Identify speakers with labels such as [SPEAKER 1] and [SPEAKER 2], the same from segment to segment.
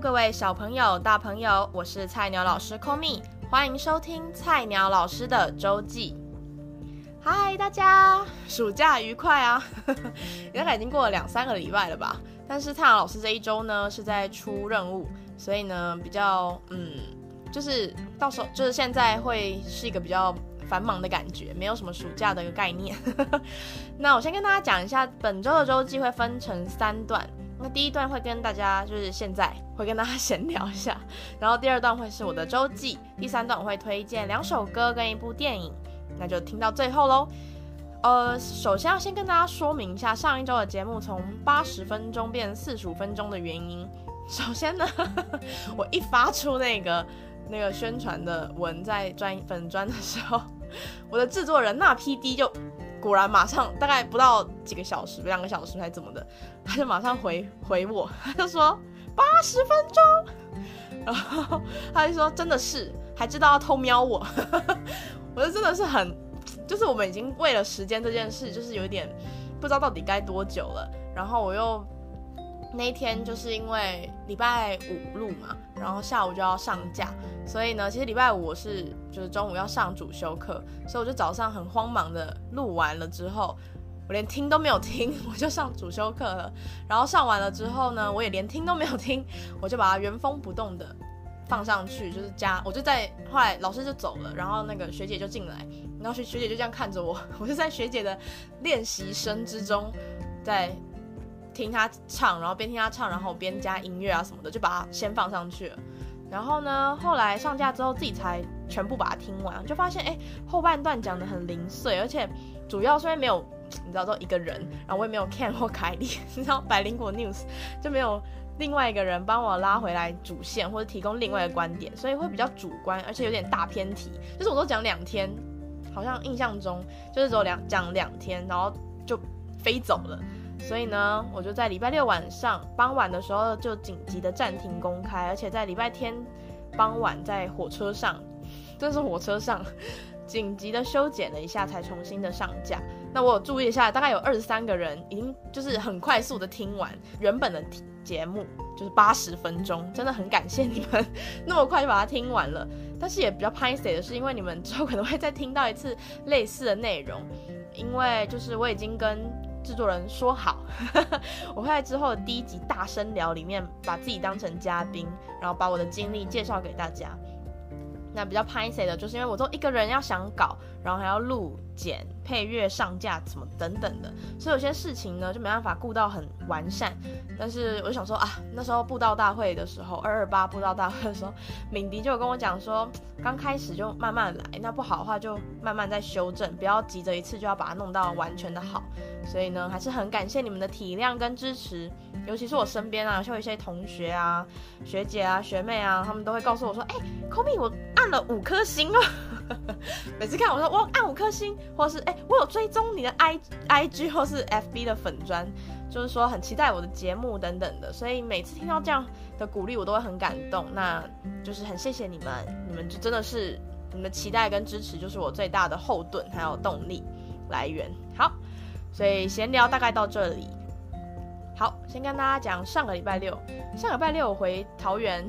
[SPEAKER 1] 各位小朋友、大朋友，我是菜鸟老师 Komi，欢迎收听菜鸟老师的周记。嗨，大家，暑假愉快啊！大概已经过了两三个礼拜了吧？但是菜鸟老师这一周呢是在出任务，所以呢比较嗯，就是到时候就是现在会是一个比较繁忙的感觉，没有什么暑假的一个概念。那我先跟大家讲一下，本周的周记会分成三段。那第一段会跟大家就是现在会跟大家 闲聊一下，然后第二段会是我的周记，第三段我会推荐两首歌跟一部电影，那就听到最后喽。呃，首先要先跟大家说明一下上一周的节目从八十分钟变成四十五分钟的原因。首先呢，我一发出那个那个宣传的文在专粉专的时候，我的制作人那 PD 就。果然，马上大概不到几个小时，两个小时还怎么的，他就马上回回我，他就说八十分钟，然后他就说真的是，还知道要偷瞄我，我就真的是很，就是我们已经为了时间这件事，就是有一点不知道到底该多久了，然后我又。那一天就是因为礼拜五录嘛，然后下午就要上架，所以呢，其实礼拜五我是就是中午要上主修课，所以我就早上很慌忙的录完了之后，我连听都没有听，我就上主修课了。然后上完了之后呢，我也连听都没有听，我就把它原封不动的放上去，就是加，我就在后来老师就走了，然后那个学姐就进来，然后学学姐就这样看着我，我就在学姐的练习声之中在。听他唱，然后边听他唱，然后边加音乐啊什么的，就把它先放上去了。然后呢，后来上架之后，自己才全部把它听完，就发现哎，后半段讲的很零碎，而且主要是因为没有，你知道，都一个人，然后我也没有 Ken 或凯莉，你知道，百灵果 News 就没有另外一个人帮我拉回来主线或者提供另外一个观点，所以会比较主观，而且有点大偏题。就是我都讲两天，好像印象中就是只有两讲两天，然后就飞走了。所以呢，我就在礼拜六晚上傍晚的时候就紧急的暂停公开，而且在礼拜天傍晚在火车上，这是火车上紧急的修剪了一下，才重新的上架。那我有注意一下，大概有二十三个人已经就是很快速的听完原本的节目，就是八十分钟，真的很感谢你们那么快就把它听完了。但是也比较拍谢的是，因为你们之后可能会再听到一次类似的内容，因为就是我已经跟。制作人说好，我会在之后的第一集大声聊里面把自己当成嘉宾，然后把我的经历介绍给大家。那比较拍谢的就是因为我都一个人要想搞，然后还要录剪、配乐、上架什么等等的，所以有些事情呢就没办法顾到很完善。但是我就想说啊，那时候布道大会的时候，二二八布道大会的时候，敏迪就跟我讲说，刚开始就慢慢来，那不好的话就慢慢再修正，不要急着一次就要把它弄到完全的好。所以呢，还是很感谢你们的体谅跟支持，尤其是我身边啊，像有一些同学啊、学姐啊、学妹啊，他们都会告诉我说，哎，Komi，我按了五颗星啊。每次看我说我按五颗星，或是哎，我有追踪你的 I I G 或是 F B 的粉专，就是说很期待我的节目等等的。所以每次听到这样的鼓励，我都会很感动。那就是很谢谢你们，你们就真的是你们的期待跟支持，就是我最大的后盾还有动力来源。好，所以闲聊大概到这里。好，先跟大家讲上个礼拜六，上个礼拜六我回桃园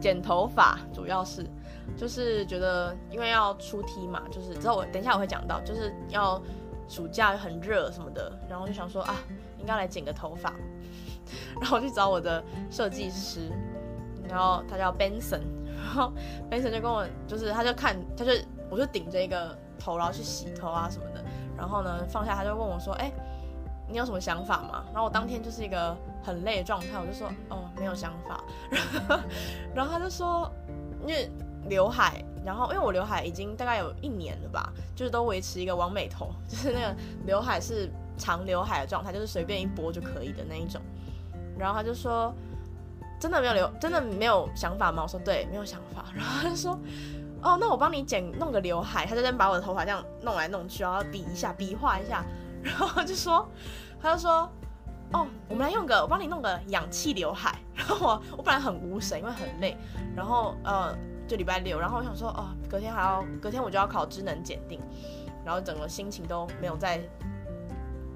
[SPEAKER 1] 剪头发，主要是。就是觉得，因为要出 T 嘛，就是之后我等一下我会讲到，就是要暑假很热什么的，然后就想说啊，应该来剪个头发，然后我去找我的设计师，然后他叫 Benson，然后 Benson 就跟我，就是他就看，他就我就顶着一个头，然后去洗头啊什么的，然后呢放下他就问我说，哎，你有什么想法吗？然后我当天就是一个很累的状态，我就说哦没有想法，然 后然后他就说，因为。刘海，然后因为我刘海已经大概有一年了吧，就是都维持一个完美头，就是那个刘海是长刘海的状态，就是随便一拨就可以的那一种。然后他就说：“真的没有留，真的没有想法吗？”我说：“对，没有想法。”然后他就说：“哦，那我帮你剪弄个刘海。”他就在把我的头发这样弄来弄去，然后比一下，比划一下，然后就说：“ 他就说，哦，我们来用个，我帮你弄个氧气刘海。”然后我我本来很无神，因为很累，然后呃。就礼拜六，然后我想说，哦，隔天还要，隔天我就要考智能检定，然后整个心情都没有在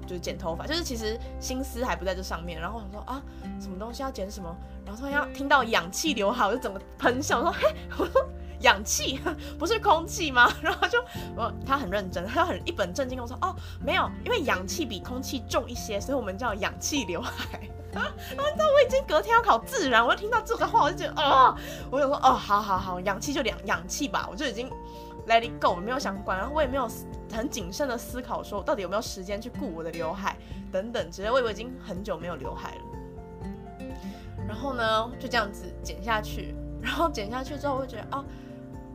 [SPEAKER 1] 就是剪头发，就是其实心思还不在这上面。然后我想说啊，什么东西要剪什么，然后突然要听到氧气刘海，我就整个喷笑，我说嘿，我 说氧气 不是空气吗？然后就我他很认真，他很一本正经跟我说哦，没有，因为氧气比空气重一些，所以我们叫氧气刘海。啊，然后你知道我已经隔天要考自然，我就听到这个话，我就觉得哦，我就说哦，好好好，氧气就两氧气吧，我就已经 let it go，没有想管，然后我也没有很谨慎的思考说到底有没有时间去顾我的刘海等等之类，我以为已经很久没有刘海了。然后呢，就这样子剪下去，然后剪下去之后，我就觉得哦。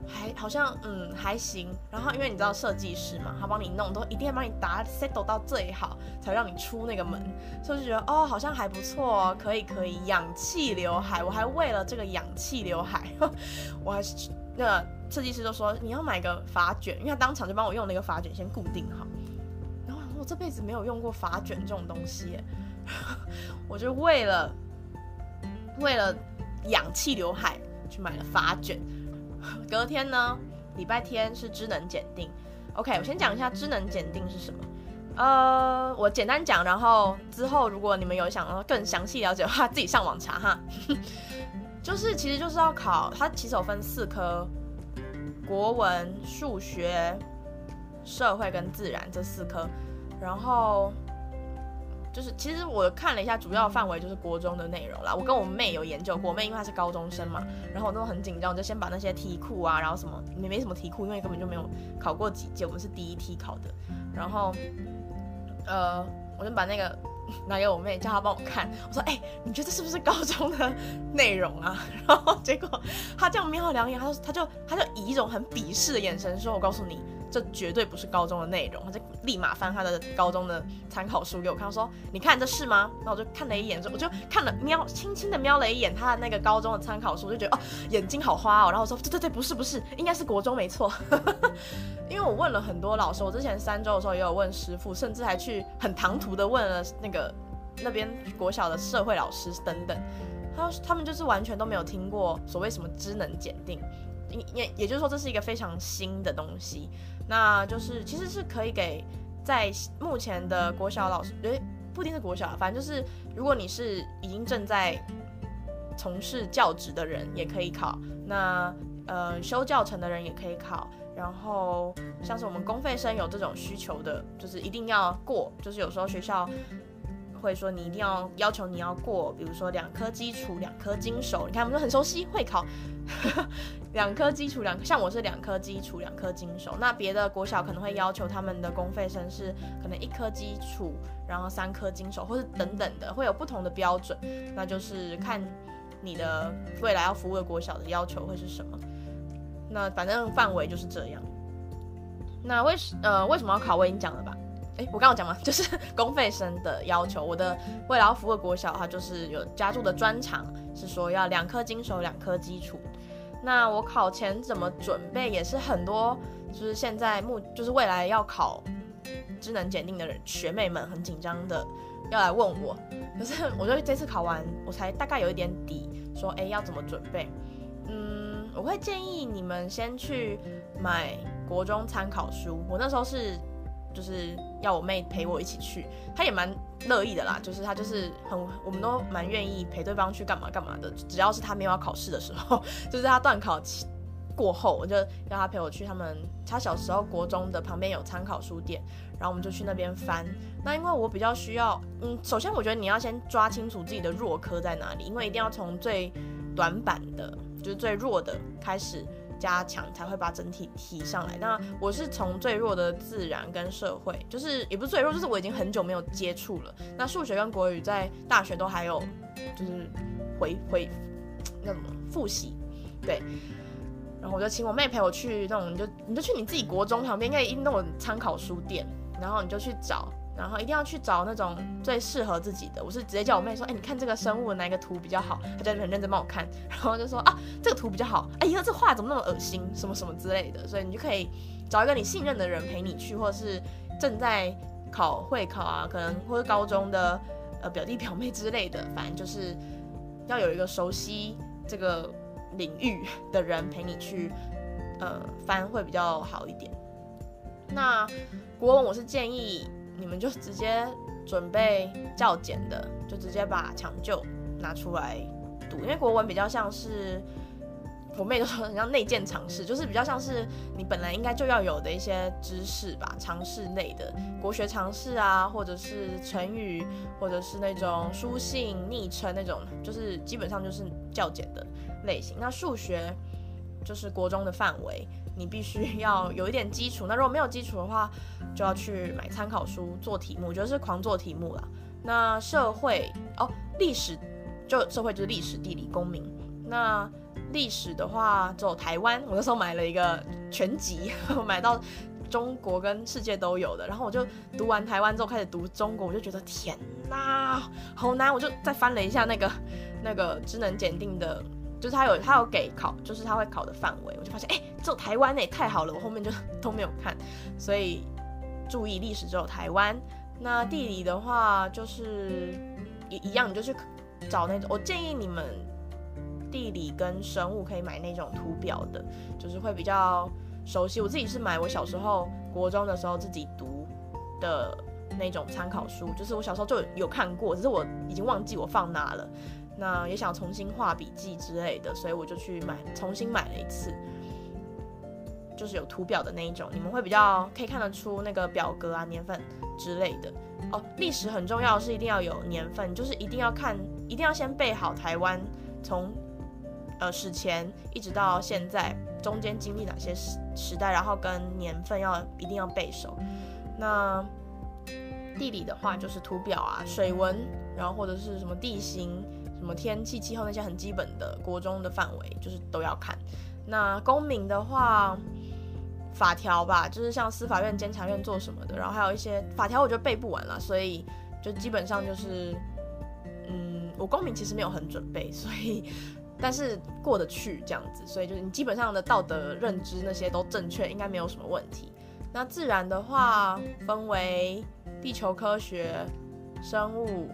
[SPEAKER 1] 还好像嗯还行，然后因为你知道设计师嘛，他帮你弄都一定要帮你打 settle 到最好，才让你出那个门，所以就觉得哦好像还不错哦，可以可以，氧气刘海，我还为了这个氧气刘海，我还是那个设计师就说你要买个发卷，因为他当场就帮我用那个发卷先固定好，然后我这辈子没有用过发卷这种东西，我就为了为了氧气刘海去买了发卷。隔天呢，礼拜天是智能检定。OK，我先讲一下智能检定是什么。呃，我简单讲，然后之后如果你们有想要更详细了解的话，自己上网查哈。就是其实就是要考，它其实有分四科：国文、数学、社会跟自然这四科，然后。就是其实我看了一下，主要范围就是国中的内容啦。我跟我妹有研究过，我妹因为她是高中生嘛，然后我那时候很紧张，就先把那些题库啊，然后什么没没什么题库，因为根本就没有考过几届，我们是第一梯考的。然后呃，我就把那个拿给我妹，叫她帮我看。我说：“哎、你觉得是不是高中的内容啊？” 然后结果她这样瞄了两眼，她就她就她就以一种很鄙视的眼神说：“我告诉你。”这绝对不是高中的内容，他就立马翻他的高中的参考书给我看，说：“你看这是吗？”然后我就看了一眼，我就看了瞄，轻轻的瞄了一眼他的那个高中的参考书，就觉得哦，眼睛好花哦。然后我说：“对对对，不是不是，应该是国中没错。”因为我问了很多老师，我之前三周的时候也有问师傅，甚至还去很唐突的问了那个那边国小的社会老师等等，他他们就是完全都没有听过所谓什么职能检定。也也就是说，这是一个非常新的东西，那就是其实是可以给在目前的国小老师，诶，不一定是国小，反正就是如果你是已经正在从事教职的人，也可以考。那呃，修教程的人也可以考。然后像是我们公费生有这种需求的，就是一定要过，就是有时候学校。会说你一定要要求你要过，比如说两科基础，两科精手。你看我们都很熟悉，会考 两科基础，两像我是两科基础，两科精手。那别的国小可能会要求他们的公费生是可能一科基础，然后三科精手，或是等等的，会有不同的标准。那就是看你的未来要服务的国小的要求会是什么。那反正范围就是这样。那为什呃为什么要考？我已经讲了吧。哎，我刚刚讲嘛，就是公费生的要求。我的未来要服务国小，它就是有加注的专长，是说要两科精熟，两科基础。那我考前怎么准备，也是很多，就是现在目就是未来要考智能检定的人学妹们很紧张的要来问我。可是我觉得这次考完，我才大概有一点底，说哎要怎么准备。嗯，我会建议你们先去买国中参考书。我那时候是。就是要我妹陪我一起去，她也蛮乐意的啦。就是她就是很，我们都蛮愿意陪对方去干嘛干嘛的。只要是她没有要考试的时候，就是她段考期过后，我就要她陪我去他们。她小时候国中的旁边有参考书店，然后我们就去那边翻。那因为我比较需要，嗯，首先我觉得你要先抓清楚自己的弱科在哪里，因为一定要从最短板的，就是最弱的开始。加强才会把整体提上来。那我是从最弱的自然跟社会，就是也不是最弱，就是我已经很久没有接触了。那数学跟国语在大学都还有，就是回回 那什么复习，对。然后我就请我妹陪我去那种，你就你就去你自己国中旁边应该那种参考书店，然后你就去找。然后一定要去找那种最适合自己的。我是直接叫我妹说，哎，你看这个生物哪一个图比较好？她就很认真帮我看，然后就说啊，这个图比较好。哎呀，这画怎么那么恶心？什么什么之类的。所以你就可以找一个你信任的人陪你去，或者是正在考会考啊，可能或者高中的呃表弟表妹之类的，反正就是要有一个熟悉这个领域的人陪你去呃翻会比较好一点。那国文我是建议。你们就直接准备较简的，就直接把抢救拿出来读，因为国文比较像是。我妹都说很像内建常识，就是比较像是你本来应该就要有的一些知识吧，常识类的国学常识啊，或者是成语，或者是那种书信昵称那种，就是基本上就是较简的类型。那数学就是国中的范围，你必须 要有一点基础。那如果没有基础的话，就要去买参考书做题目，我觉得是狂做题目啦。那社会哦，历史就社会就是历史、地理、公民。那历史的话，只有台湾。我那时候买了一个全集，买到中国跟世界都有的。然后我就读完台湾之后，开始读中国，我就觉得天哪，好难！我就再翻了一下那个那个智能检定的，就是他有他有给考，就是他会考的范围，我就发现哎，只有台湾哎，太好了！我后面就 都没有看，所以注意历史只有台湾。那地理的话，就是一一样，你就去找那种。我建议你们。地理跟生物可以买那种图表的，就是会比较熟悉。我自己是买我小时候国中的时候自己读的那种参考书，就是我小时候就有看过，只是我已经忘记我放哪了。那也想重新画笔记之类的，所以我就去买，重新买了一次，就是有图表的那一种，你们会比较可以看得出那个表格啊、年份之类的。哦，历史很重要，是一定要有年份，就是一定要看，一定要先背好台湾从。呃，史前一直到现在，中间经历哪些时时代，然后跟年份要一定要背熟。那地理的话，就是图表啊、水文，然后或者是什么地形、什么天气、气候那些很基本的国中的范围，就是都要看。那公民的话，法条吧，就是像司法院、监察院做什么的，然后还有一些法条，我觉得背不完了，所以就基本上就是，嗯，我公民其实没有很准备，所以。但是过得去这样子，所以就是你基本上的道德认知那些都正确，应该没有什么问题。那自然的话分为地球科学、生物、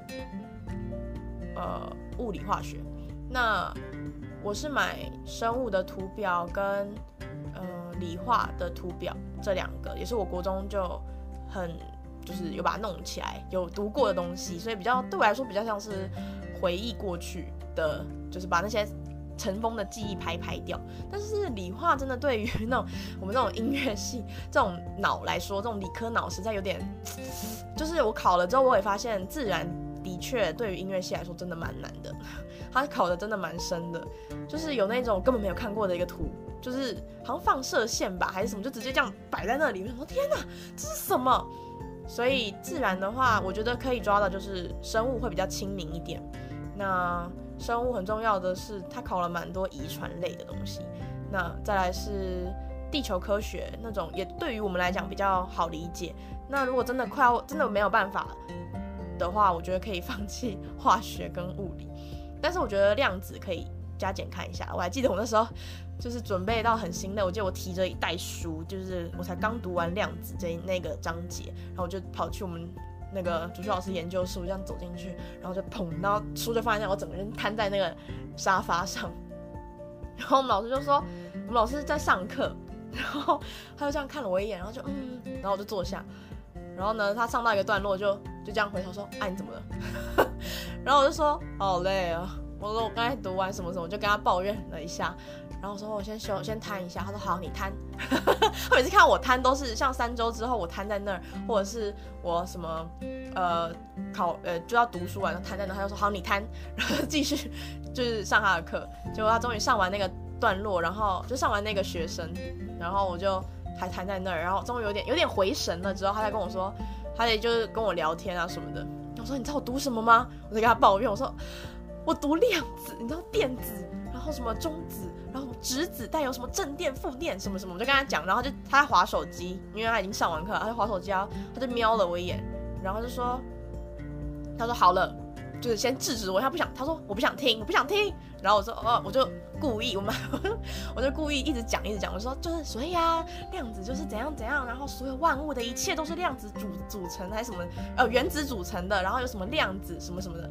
[SPEAKER 1] 呃物理化学。那我是买生物的图表跟呃理化的图表这两个，也是我国中就很就是有把它弄起来，有读过的东西，所以比较对我来说比较像是回忆过去的。就是把那些尘封的记忆排排掉，但是理化真的对于那种我们这种音乐系这种脑来说，这种理科脑实在有点，就是我考了之后，我也发现自然的确对于音乐系来说真的蛮难的，它考的真的蛮深的，就是有那种根本没有看过的一个图，就是好像放射线吧还是什么，就直接这样摆在那里，我说天哪，这是什么？所以自然的话，我觉得可以抓的就是生物会比较亲民一点，那。生物很重要的是，它考了蛮多遗传类的东西。那再来是地球科学那种，也对于我们来讲比较好理解。那如果真的快要真的没有办法的话，我觉得可以放弃化学跟物理。但是我觉得量子可以加减看一下。我还记得我那时候就是准备到很心累，我记得我提着一袋书，就是我才刚读完量子这那个章节，然后我就跑去我们。那个主修老师研究书，这样走进去，然后就砰，然后书就放在那，我整个人瘫在那个沙发上。然后我们老师就说，我们老师在上课，然后他就这样看了我一眼，然后就嗯，然后我就坐下。然后呢，他上到一个段落就就这样回头说：“哎，你怎么了？” 然后我就说：“好累啊。”我说：“我刚才读完什么什么，就跟他抱怨了一下。”然后我说我先休，先瘫一下。他说好，你瘫。他每次看我瘫都是像三周之后我瘫在那儿，或者是我什么呃考呃就要读书完了瘫在那儿，他就说好，你瘫，然后继续就是上他的课。结果他终于上完那个段落，然后就上完那个学生，然后我就还瘫在那儿，然后终于有点有点回神了之后，他才跟我说，他也就是跟我聊天啊什么的。我说你知道我读什么吗？我就跟他抱怨，我说我读量子，你知道电子，然后什么中子。然后质子带有什么正电、负电什么什么，我就跟他讲，然后就他在划手机，因为他已经上完课，他就划手机啊，他就瞄了我一眼，然后就说，他说好了，就是先制止我，他不想，他说我不想听，我不想听，然后我说哦，我就故意，我们 我就故意一直讲一直讲，我说就是所以啊，量子就是怎样怎样，然后所有万物的一切都是量子组组成还是什么呃原子组成的，然后有什么量子什么什么的，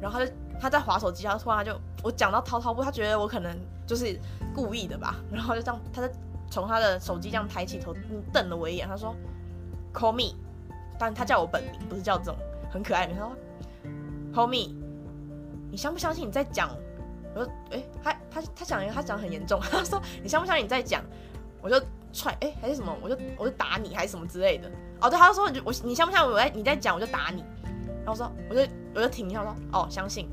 [SPEAKER 1] 然后他就。他在划手机，他突然就我讲到滔滔不，他觉得我可能就是故意的吧，然后就这样，他就从他的手机这样抬起头，瞪了我一眼，他说：“Call me，但他叫我本名，不是叫这种很可爱的名。他说：“Homie，你相不相信你在讲？”我说：“哎、他他他讲他讲很严重。”他说：“你相不相信你在讲？”我就踹，哎、还是什么？我就我就打你，还是什么之类的。哦，对，他说：“你就我你相不相信我在你在讲？我就打你。”然后我说：“我就我就停一下，说：‘哦，相信。’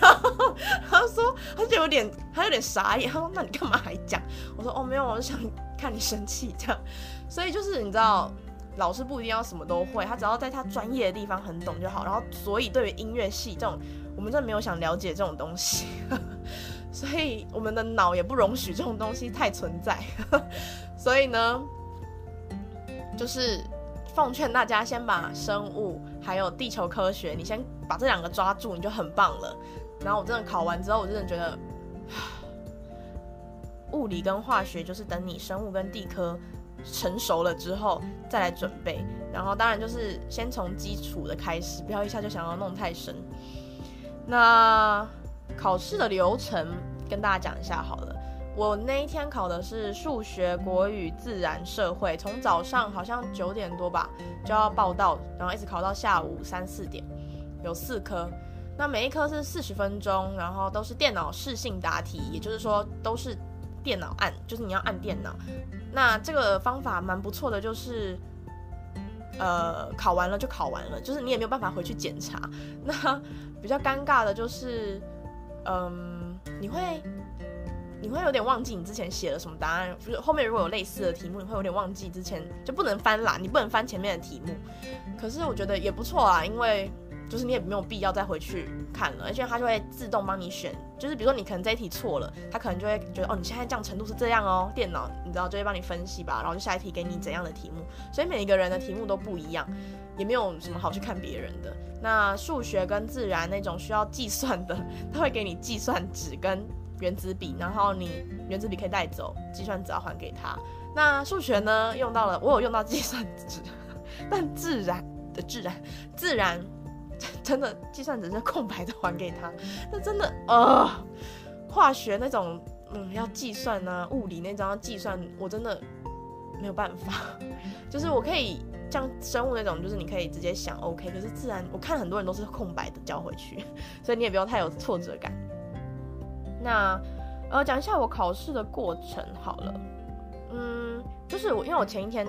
[SPEAKER 1] 然后他说他就有点他有点傻眼。他说：‘那你干嘛还讲？’我说：‘哦，没有，我就想看你生气这样。’所以就是你知道。”老师不一定要什么都会，他只要在他专业的地方很懂就好。然后，所以对于音乐系这种，我们真的没有想了解这种东西，所以我们的脑也不容许这种东西太存在。所以呢，就是奉劝大家先把生物还有地球科学，你先把这两个抓住，你就很棒了。然后我真的考完之后，我真的觉得，物理跟化学就是等你生物跟地科。成熟了之后再来准备，然后当然就是先从基础的开始，不要一下就想要弄太深。那考试的流程跟大家讲一下好了。我那一天考的是数学、国语、自然、社会，从早上好像九点多吧就要报到，然后一直考到下午三四点，有四科。那每一科是四十分钟，然后都是电脑视性答题，也就是说都是。电脑按，就是你要按电脑，那这个方法蛮不错的，就是，呃，考完了就考完了，就是你也没有办法回去检查。那比较尴尬的就是，嗯，你会你会有点忘记你之前写了什么答案，就是后面如果有类似的题目，你会有点忘记之前就不能翻啦，你不能翻前面的题目。可是我觉得也不错啊，因为。就是你也没有必要再回去看了，而且它就会自动帮你选。就是比如说你可能这一题错了，它可能就会觉得哦，你现在这样程度是这样哦，电脑你知道就会帮你分析吧，然后就下一题给你怎样的题目。所以每一个人的题目都不一样，也没有什么好去看别人的。那数学跟自然那种需要计算的，他会给你计算纸跟原子笔，然后你原子笔可以带走，计算纸要还给他。那数学呢，用到了我有用到计算纸，但自然的自然自然。真的，计算只是空白的，还给他。那真的，呃，化学那种，嗯，要计算呢、啊，物理那种要计算，我真的没有办法。就是我可以像生物那种，就是你可以直接想 OK，可是自然，我看很多人都是空白的交回去，所以你也不用太有挫折感。那，呃，讲一下我考试的过程好了。嗯，就是我，因为我前一天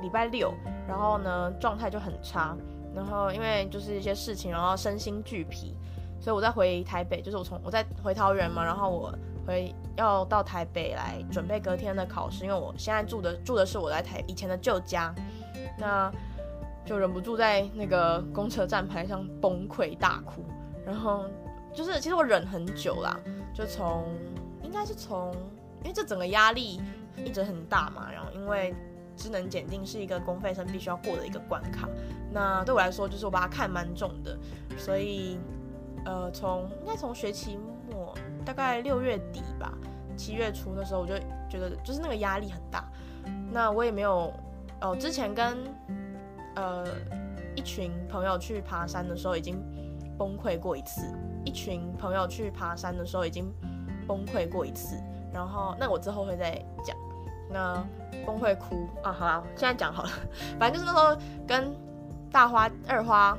[SPEAKER 1] 礼拜六，然后呢，状态就很差。然后因为就是一些事情，然后身心俱疲，所以我在回台北，就是我从我在回桃园嘛，然后我回要到台北来准备隔天的考试，因为我现在住的住的是我在台以前的旧家，那就忍不住在那个公车站牌上崩溃大哭，然后就是其实我忍很久啦，就从应该是从因为这整个压力一直很大嘛，然后因为。智能检定是一个公费生必须要过的一个关卡，那对我来说就是我把它看蛮重的，所以呃，从应该从学期末大概六月底吧，七月初的时候我就觉得就是那个压力很大，那我也没有哦，之前跟呃一群朋友去爬山的时候已经崩溃过一次，一群朋友去爬山的时候已经崩溃过一次，然后那我之后会再讲。那崩溃哭啊，好啦，现在讲好了。反正就是那时候跟大花、二花，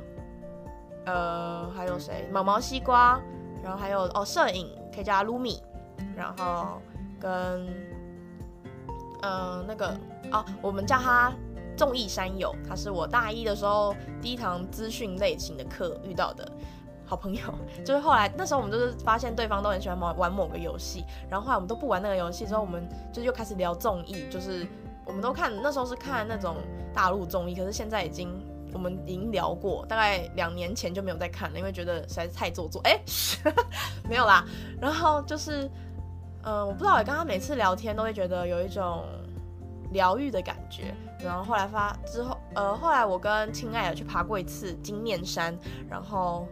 [SPEAKER 1] 呃，还有谁？毛毛西瓜，然后还有哦，摄影可以叫他卢米，然后跟嗯、那个哦，我们叫他综艺山友，他是我大一的时候第一堂资讯类型的课遇到的。好朋友，就是后来那时候我们就是发现对方都很喜欢玩玩某个游戏，然后后来我们都不玩那个游戏之后，我们就又开始聊综艺，就是我们都看那时候是看那种大陆综艺，可是现在已经我们已经聊过，大概两年前就没有再看了，因为觉得实在是太做作。哎、没有啦。然后就是，嗯、我不知道，跟他每次聊天都会觉得有一种疗愈的感觉。然后后来发之后，呃，后来我跟亲爱的去爬过一次金面山，然后。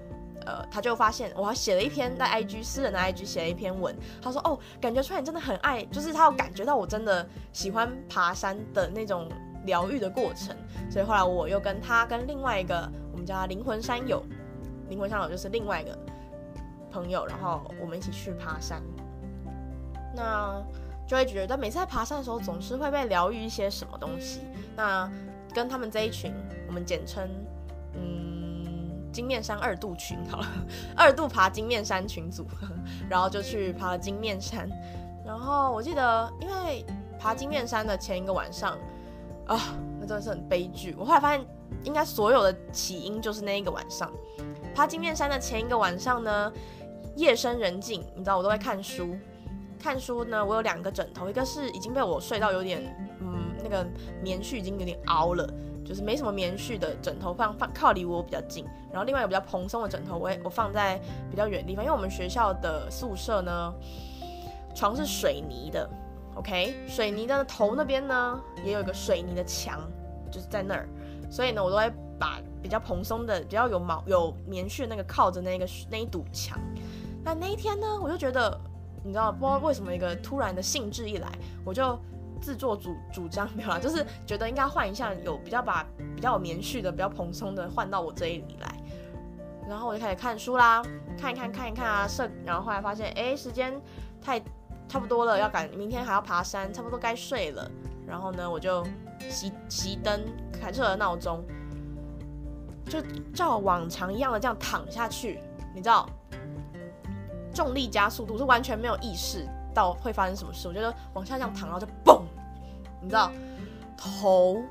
[SPEAKER 1] 呃，他就发现我还写了一篇在 IG 私人的 IG 写了一篇文，他说哦，感觉出来你真的很爱，就是他有感觉到我真的喜欢爬山的那种疗愈的过程，所以后来我又跟他跟另外一个我们叫他灵魂山友，灵魂山友就是另外一个朋友，然后我们一起去爬山，那就会觉得每次在爬山的时候总是会被疗愈一些什么东西，那。跟他们这一群，我们简称嗯金面山二度群 好了，二度爬金面山群组，然后就去爬了金面山。然后我记得，因为爬金面山的前一个晚上啊，那真的是很悲剧。我后来发现，应该所有的起因就是那一个晚上。爬金面山的前一个晚上呢，夜深人静，你知道我都在看书。看书呢，我有两个枕头，一个是已经被我睡到有点，嗯，那个棉絮已经有点凹了，就是没什么棉絮的枕头放放靠离我比较近，然后另外一个比较蓬松的枕头，我也我放在比较远的地方，因为我们学校的宿舍呢，床是水泥的，OK，水泥的头那边呢也有一个水泥的墙，就是在那儿，所以呢，我都会把比较蓬松的、比较有毛有棉絮的那个靠着那个那一堵墙。那那一天呢，我就觉得。你知道不知道为什么一个突然的兴致一来，我就自作主主张没有啦，就是觉得应该换一下有比较把比较有棉絮的、比较蓬松的换到我这里来，然后我就开始看书啦，看一看看一看啊，设，然后后来发现哎，时间太差不多了，要赶明天还要爬山，差不多该睡了，然后呢，我就熄熄灯，开设了闹钟，就照往常一样的这样躺下去，你知道。重力加速度是完全没有意识到会发生什么事，我觉得往下这样躺，然后就嘣，你知道，头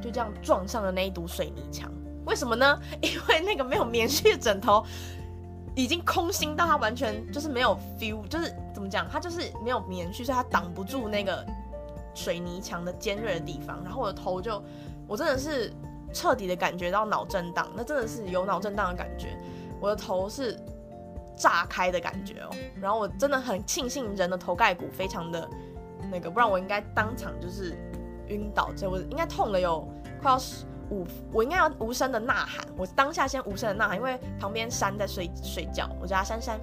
[SPEAKER 1] 就这样撞上了那一堵水泥墙。为什么呢？因为那个没有棉絮的枕头已经空心到它完全就是没有 feel，就是怎么讲，它就是没有棉絮，所以它挡不住那个水泥墙的尖锐的地方。然后我的头就，我真的是彻底的感觉到脑震荡，那真的是有脑震荡的感觉，我的头是。炸开的感觉哦，然后我真的很庆幸人的头盖骨非常的那个，不然我应该当场就是晕倒，这我应该痛了有快要五，我应该要无声的呐喊，我当下先无声的呐喊，因为旁边珊在睡睡觉，我家珊珊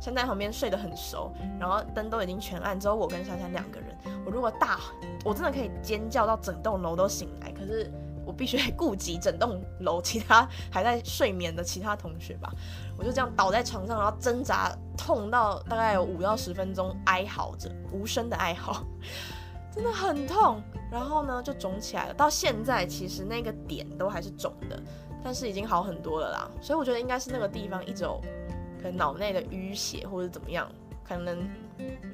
[SPEAKER 1] 珊在旁边睡得很熟，然后灯都已经全暗，只有我跟珊珊两个人，我如果大，我真的可以尖叫到整栋楼都醒来，可是。我必须得 顾及整栋楼其他还在睡眠的其他同学吧，我就这样倒在床上，然后挣扎，痛到大概有五到十分钟，哀嚎着，无声的哀嚎，真的很痛。然后呢，就肿起来了。到现在其实那个点都还是肿的，但是已经好很多了啦。所以我觉得应该是那个地方一直有可能脑内的淤血或者怎么样，可能。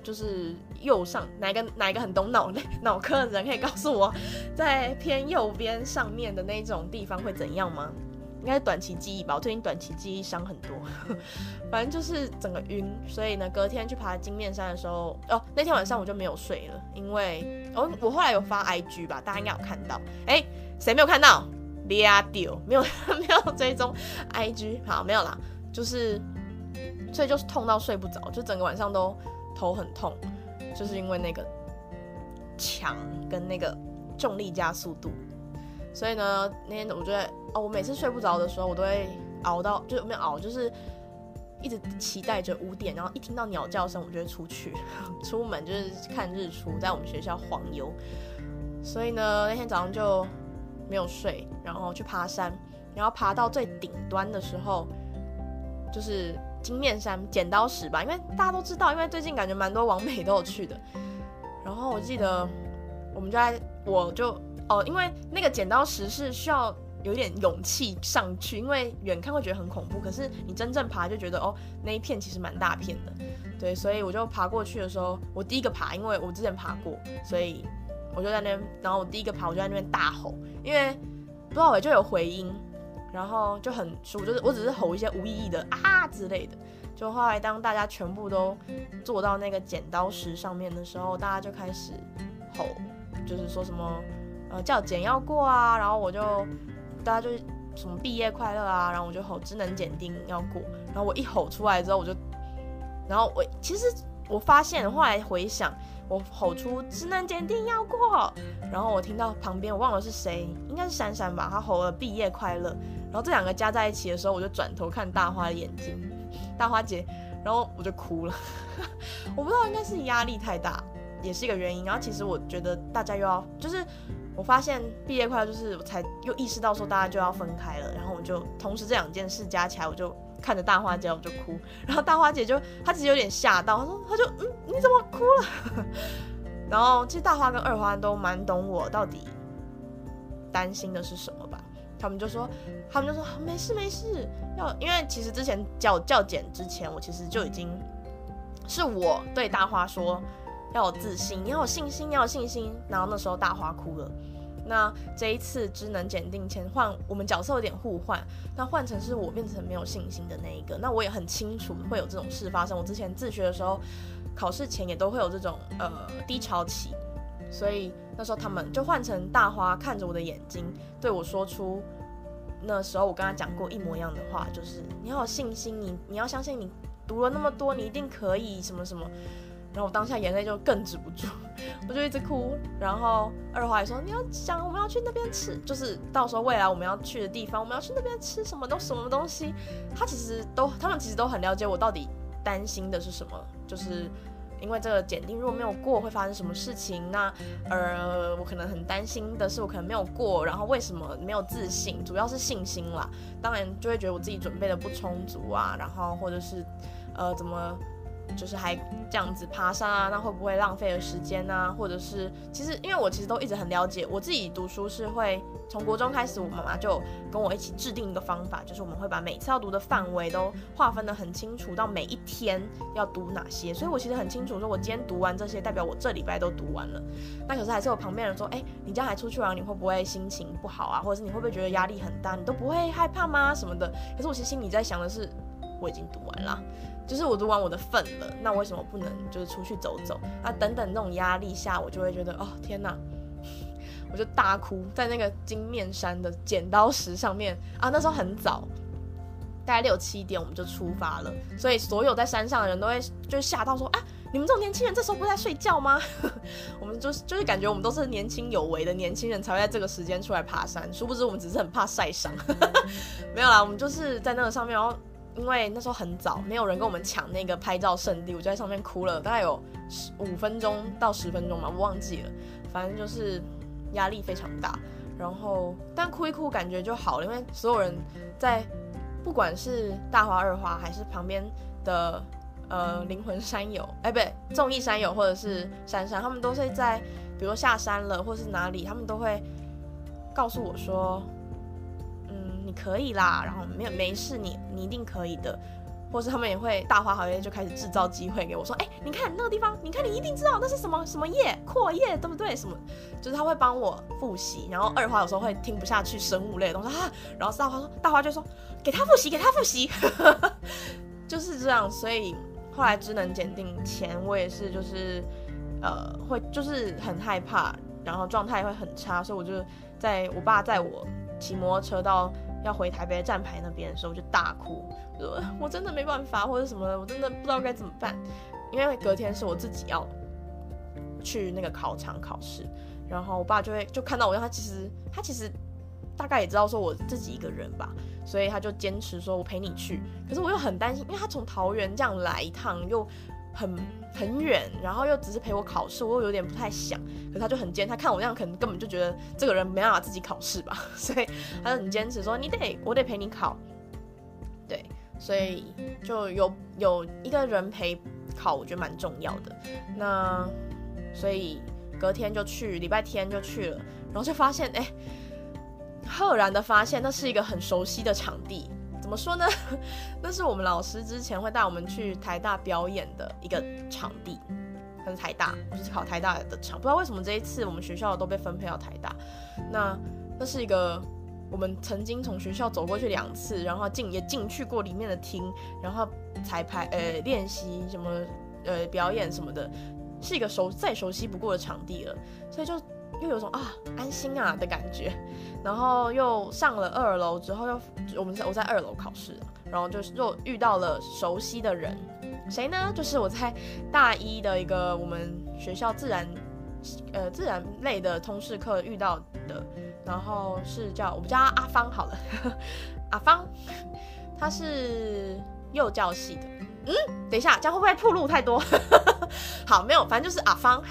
[SPEAKER 1] 就是右上哪一个哪一个很懂脑内脑科的人可以告诉我，在偏右边上面的那种地方会怎样吗？应该是短期记忆吧，我最近短期记忆伤很多，反正就是整个晕。所以呢，隔天去爬金面山的时候，哦，那天晚上我就没有睡了，因为哦，我后来有发 IG 吧，大家应该有看到。哎、谁没有看到？抓到，没有 没有追踪 IG，好，没有啦，就是所以就是痛到睡不着，就整个晚上都。头很痛，就是因为那个墙跟那个重力加速度，所以呢，那天我觉得哦，我每次睡不着的时候，我都会熬到，就没有熬，就是一直期待着五点，然后一听到鸟叫声，我就会出去 出门，就是看日出，在我们学校晃悠。所以呢，那天早上就没有睡，然后去爬山，然后爬到最顶端的时候，就是。金面山剪刀石吧，因为大家都知道，因为最近感觉蛮多网美都有去的。然后我记得我们就在，我就哦，因为那个剪刀石是需要有一点勇气上去，因为远看会觉得很恐怖，可是你真正爬就觉得哦，那一片其实蛮大片的。对，所以我就爬过去的时候，我第一个爬，因为我之前爬过，所以我就在那边，然后我第一个爬，我就在那边大吼，因为不知道我就有回音。然后就很舒，就是我只是吼一些无意义的啊之类的。就后来当大家全部都坐到那个剪刀石上面的时候，大家就开始吼，就是说什么呃叫简要过啊，然后我就大家就什么毕业快乐啊，然后我就吼智能检定要过，然后我一吼出来之后，我就，然后我其实我发现后来回想。我吼出“智能检定要过”，然后我听到旁边我忘了是谁，应该是珊珊吧，她吼了“毕业快乐”，然后这两个加在一起的时候，我就转头看大花的眼睛，大花姐，然后我就哭了。我不知道应该是压力太大，也是一个原因。然后其实我觉得大家又要，就是我发现“毕业快乐”就是我才又意识到说大家就要分开了，然后我就同时这两件事加起来，我就。看着大花姐我就哭，然后大花姐就她其实有点吓到，她说她就嗯，你怎么哭了？然后其实大花跟二花都蛮懂我到底担心的是什么吧？他们就说，他们就说没事没事，要因为其实之前叫叫检之前，我其实就已经是我对大花说要有自信，你要有信心，你要有信心。然后那时候大花哭了。那这一次职能检定前换我们角色有点互换，那换成是我变成没有信心的那一个。那我也很清楚会有这种事发生。我之前自学的时候，考试前也都会有这种呃低潮期，所以那时候他们就换成大花看着我的眼睛对我说出，那时候我跟他讲过一模一样的话，就是你要有信心，你你要相信你读了那么多，你一定可以什么什么。然后我当下眼泪就更止不住，我就一直哭。然后二花也说：“你要想我们要去那边吃，就是到时候未来我们要去的地方，我们要去那边吃什么都什么东西。”他其实都，他们其实都很了解我到底担心的是什么，就是因为这个检定如果没有过会发生什么事情。那呃，我可能很担心的是我可能没有过，然后为什么没有自信？主要是信心啦。当然就会觉得我自己准备的不充足啊，然后或者是呃怎么。就是还这样子爬山啊，那会不会浪费了时间啊？或者是其实因为我其实都一直很了解，我自己读书是会从国中开始，我妈妈就跟我一起制定一个方法，就是我们会把每次要读的范围都划分得很清楚，到每一天要读哪些。所以我其实很清楚，说我今天读完这些，代表我这礼拜都读完了。那可是还是有旁边人说，哎，你这样还出去玩，你会不会心情不好啊？或者是你会不会觉得压力很大？你都不会害怕吗？什么的？可是我其实心里在想的是，我已经读完了。就是我读完我的份了，那为什么不能就是出去走走啊？等等那种压力下，我就会觉得哦天哪，我就大哭在那个金面山的剪刀石上面啊。那时候很早，大概六七点我们就出发了，所以所有在山上的人都会就吓到说啊，你们这种年轻人这时候不在睡觉吗？我们就是就是感觉我们都是年轻有为的年轻人才会在这个时间出来爬山，殊不知我们只是很怕晒伤。没有啦，我们就是在那个上面，然后。因为那时候很早，没有人跟我们抢那个拍照圣地，我就在上面哭了，大概有十五分钟到十分钟吧，我忘记了，反正就是压力非常大。然后但哭一哭感觉就好了，因为所有人在，不管是大花二花还是旁边的呃灵魂山友，哎不对，综艺山友或者是珊珊，他们都是在，比如说下山了或是哪里，他们都会告诉我说。你可以啦，然后没有没事，你你一定可以的，或是他们也会大花好业就开始制造机会给我说，哎，你看那个地方，你看你一定知道那是什么什么叶阔叶，对不对？什么就是他会帮我复习，然后二花有时候会听不下去生物类的东西啊，然后大花说大花就说给他复习，给他复习，就是这样。所以后来职能检定前，我也是就是呃会就是很害怕，然后状态会很差，所以我就在我爸载我骑摩托车到。要回台北站牌那边的时候，我就大哭，说我真的没办法，或者什么的，我真的不知道该怎么办。因为隔天是我自己要去那个考场考试，然后我爸就会就看到我，他其实他其实大概也知道说我自己一个人吧，所以他就坚持说我陪你去。可是我又很担心，因为他从桃园这样来一趟又。很很远，然后又只是陪我考试，我又有点不太想。可他就很坚，他看我这样，可能根本就觉得这个人没办法自己考试吧，所以他就很坚持说：“你得，我得陪你考。”对，所以就有有一个人陪考，我觉得蛮重要的。那所以隔天就去，礼拜天就去了，然后就发现，哎，赫然的发现那是一个很熟悉的场地。怎么说呢？那是我们老师之前会带我们去台大表演的一个场地，可是台大，不是考台大的场。不知道为什么这一次我们学校都被分配到台大。那那是一个我们曾经从学校走过去两次，然后进也进去过里面的厅，然后彩排呃练习什么呃表演什么的，是一个熟再熟悉不过的场地了，所以就。又有种啊安心啊的感觉，然后又上了二楼之后又我们在我在二楼考试，然后就是又遇到了熟悉的人，谁呢？就是我在大一的一个我们学校自然呃自然类的通识课遇到的，然后是叫我们叫阿芳好了，阿芳，他是幼教系的，嗯，等一下这样会不会暴露太多？好，没有，反正就是阿芳。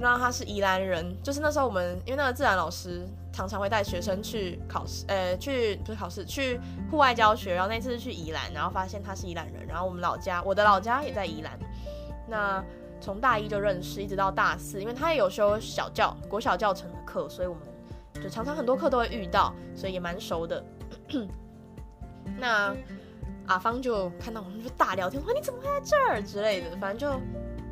[SPEAKER 1] 那他是宜兰人，就是那时候我们因为那个自然老师常常会带学生去考试，呃，去不是考试，去户外教学。然后那次是去宜兰，然后发现他是宜兰人，然后我们老家，我的老家也在宜兰。那从大一就认识，一直到大四，因为他也有修小教国小教程的课，所以我们就常常很多课都会遇到，所以也蛮熟的。那阿芳就看到我们就大聊天，说你怎么会在这儿之类的，反正就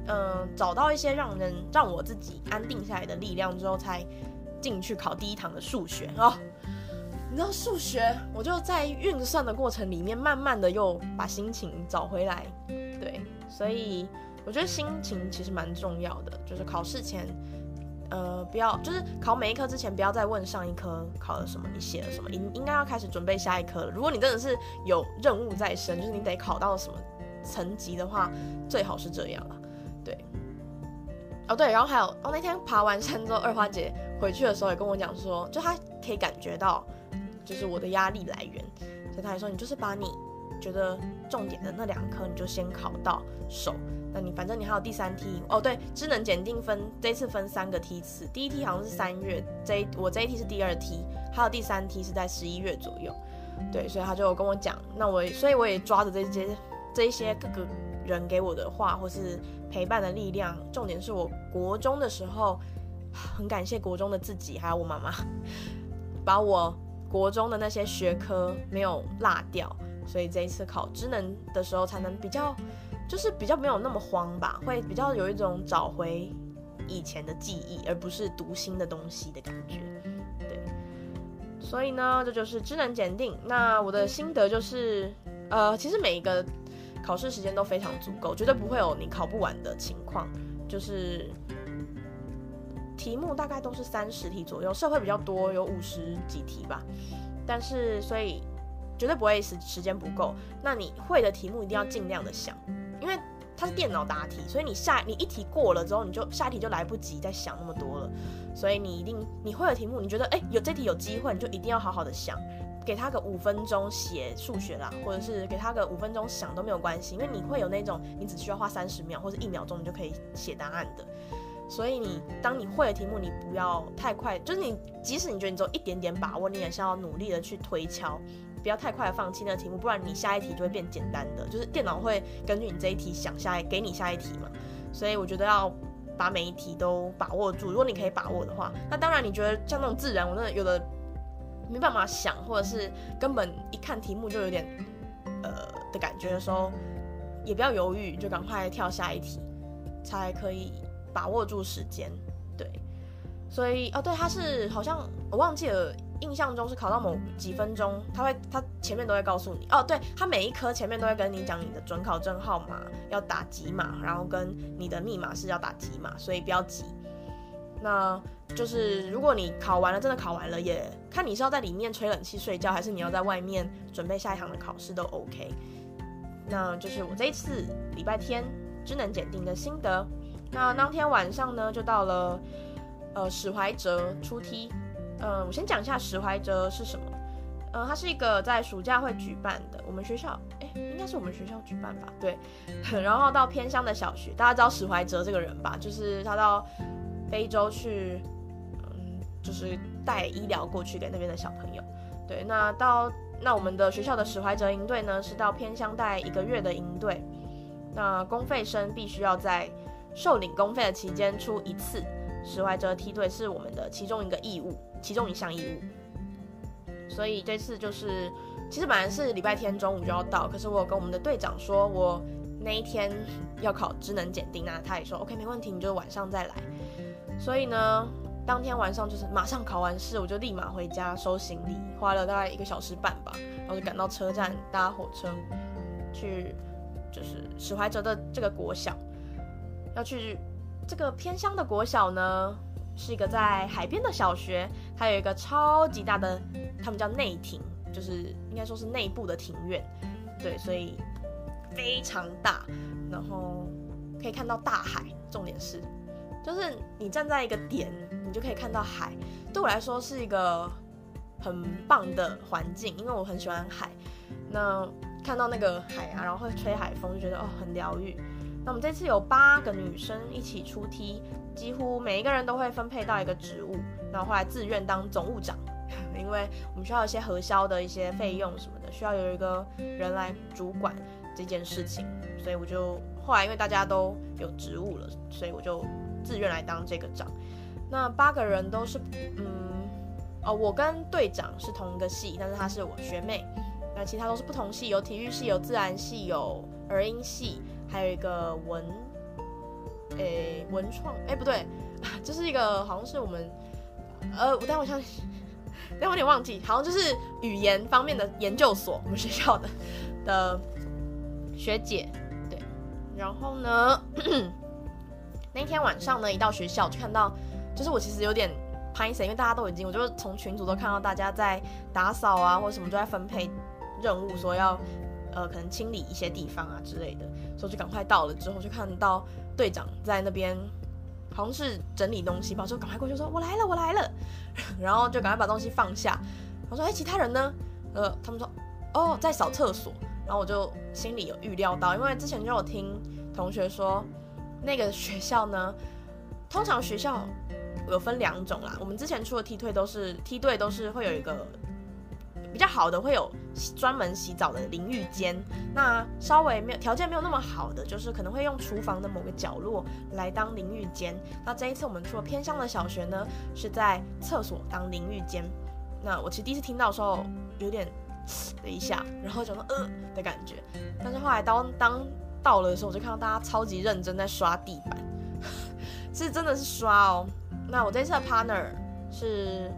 [SPEAKER 1] 嗯、找到一些让人让我自己安定下来的力量之后，才进去考第一堂的数学哦。你知道数学，我就在运算的过程里面，慢慢的又把心情找回来。对，所以我觉得心情其实蛮重要的，就是考试前。呃，不要，就是考每一科之前，不要再问上一科考了什么，你写了什么，应应该要开始准备下一科了。如果你真的是有任务在身，就是你得考到什么层级的话，最好是这样了。哦对，然后还有，哦那天爬完山之后，二花姐回去的时候也跟我讲说，就她可以感觉到，就是我的压力来源，所以她还说，你就是把你觉得重点的那两科，你就先考到手。那你反正你还有第三梯哦，对，智能检定分这次分三个梯次，第一梯好像是三月，这一我这一梯是第二梯，还有第三梯是在十一月左右，对，所以他就跟我讲，那我所以我也抓着这些这一些各个人给我的话或是陪伴的力量，重点是我国中的时候很感谢国中的自己还有我妈妈，把我国中的那些学科没有落掉，所以这一次考智能的时候才能比较。就是比较没有那么慌吧，会比较有一种找回以前的记忆，而不是读新的东西的感觉。对，所以呢，这就是职能检定。那我的心得就是，呃，其实每一个考试时间都非常足够，绝对不会有你考不完的情况。就是题目大概都是三十题左右，社会比较多，有五十几题吧。但是所以绝对不会时时间不够。那你会的题目一定要尽量的想。因为它是电脑答题，所以你下你一题过了之后，你就下一题就来不及再想那么多了。所以你一定你会的题目，你觉得哎、有这题有机会，你就一定要好好的想，给他个五分钟写数学啦，或者是给他个五分钟想都没有关系，因为你会有那种你只需要花三十秒或者一秒钟你就可以写答案的。所以你当你会的题目，你不要太快，就是你即使你觉得你只有一点点把握，你也是要努力的去推敲。不要太快的放弃那个题目，不然你下一题就会变简单的。就是电脑会根据你这一题想下一给你下一题嘛，所以我觉得要把每一题都把握住。如果你可以把握的话，那当然你觉得像那种自然，我真的有的没办法想，或者是根本一看题目就有点呃的感觉的时候，也不要犹豫，就赶快跳下一题，才可以把握住时间。对，所以哦，对，他是好像我忘记了。印象中是考到某几分钟，他会他前面都会告诉你哦，对，他每一科前面都会跟你讲你的准考证号码要打几码，然后跟你的密码是要打几码，所以不要急。那就是如果你考完了，真的考完了，也看你是要在里面吹冷气睡觉，还是你要在外面准备下一堂的考试都 OK。那就是我这一次礼拜天智能检定的心得。那当天晚上呢，就到了呃史怀哲出题。嗯，我先讲一下史怀哲是什么。嗯，它是一个在暑假会举办的，我们学校，哎、应该是我们学校举办吧？对。然后到偏乡的小学，大家知道史怀哲这个人吧？就是他到非洲去，嗯，就是带医疗过去给那边的小朋友。对，那到那我们的学校的史怀哲营队呢，是到偏乡带一个月的营队。那公费生必须要在受领公费的期间出一次史怀哲梯队，是我们的其中一个义务。其中一项义务，所以这次就是，其实本来是礼拜天中午就要到，可是我有跟我们的队长说，我那一天要考智能检定，那他也说 OK 没问题，你就晚上再来。所以呢，当天晚上就是马上考完试，我就立马回家收行李，花了大概一个小时半吧，然后就赶到车站搭火车去，就是史怀哲的这个国小，要去这个偏乡的国小呢。是一个在海边的小学，它有一个超级大的，他们叫内庭，就是应该说是内部的庭院，对，所以非常大，然后可以看到大海。重点是，就是你站在一个点，你就可以看到海。对我来说是一个很棒的环境，因为我很喜欢海。那看到那个海啊，然后会吹海风，就觉得哦很疗愈。那我们这次有八个女生一起出梯。几乎每一个人都会分配到一个职务，然后后来自愿当总务长，因为我们需要一些核销的一些费用什么的，需要有一个人来主管这件事情，所以我就后来因为大家都有职务了，所以我就自愿来当这个长。那八个人都是嗯哦，我跟队长是同一个系，但是她是我学妹。那其他都是不同系，有体育系，有自然系，有儿音系，还有一个文，诶、文创，诶、不对，这是一个好像是我们，呃，但我待会想，待会有点忘记，好像就是语言方面的研究所，我们学校的的学姐，对，然后呢，那天晚上呢，一到学校就看到，就是我其实有点拍谢，因为大家都已经，我就是从群组都看到大家在打扫啊，或者什么都在分配。任务说要，呃，可能清理一些地方啊之类的，所以就赶快到了之后，就看到队长在那边，好像是整理东西吧，就赶快过去说：“我来了，我来了。” 然后就赶快把东西放下。我说：“哎，其他人呢？”呃，他们说：“哦，在扫厕所。”然后我就心里有预料到，因为之前就有听同学说，那个学校呢，通常学校有分两种啦。我们之前出的梯队都是梯队都是会有一个。比较好的会有专门洗澡的淋浴间，那稍微没有条件没有那么好的，就是可能会用厨房的某个角落来当淋浴间。那这一次我们出了偏乡的小学呢，是在厕所当淋浴间。那我其实第一次听到的时候有点 了一下，然后就说呃的感觉，但是后来当当到了的时候，我就看到大家超级认真在刷地板，是真的是刷哦。那我这次的 partner 是。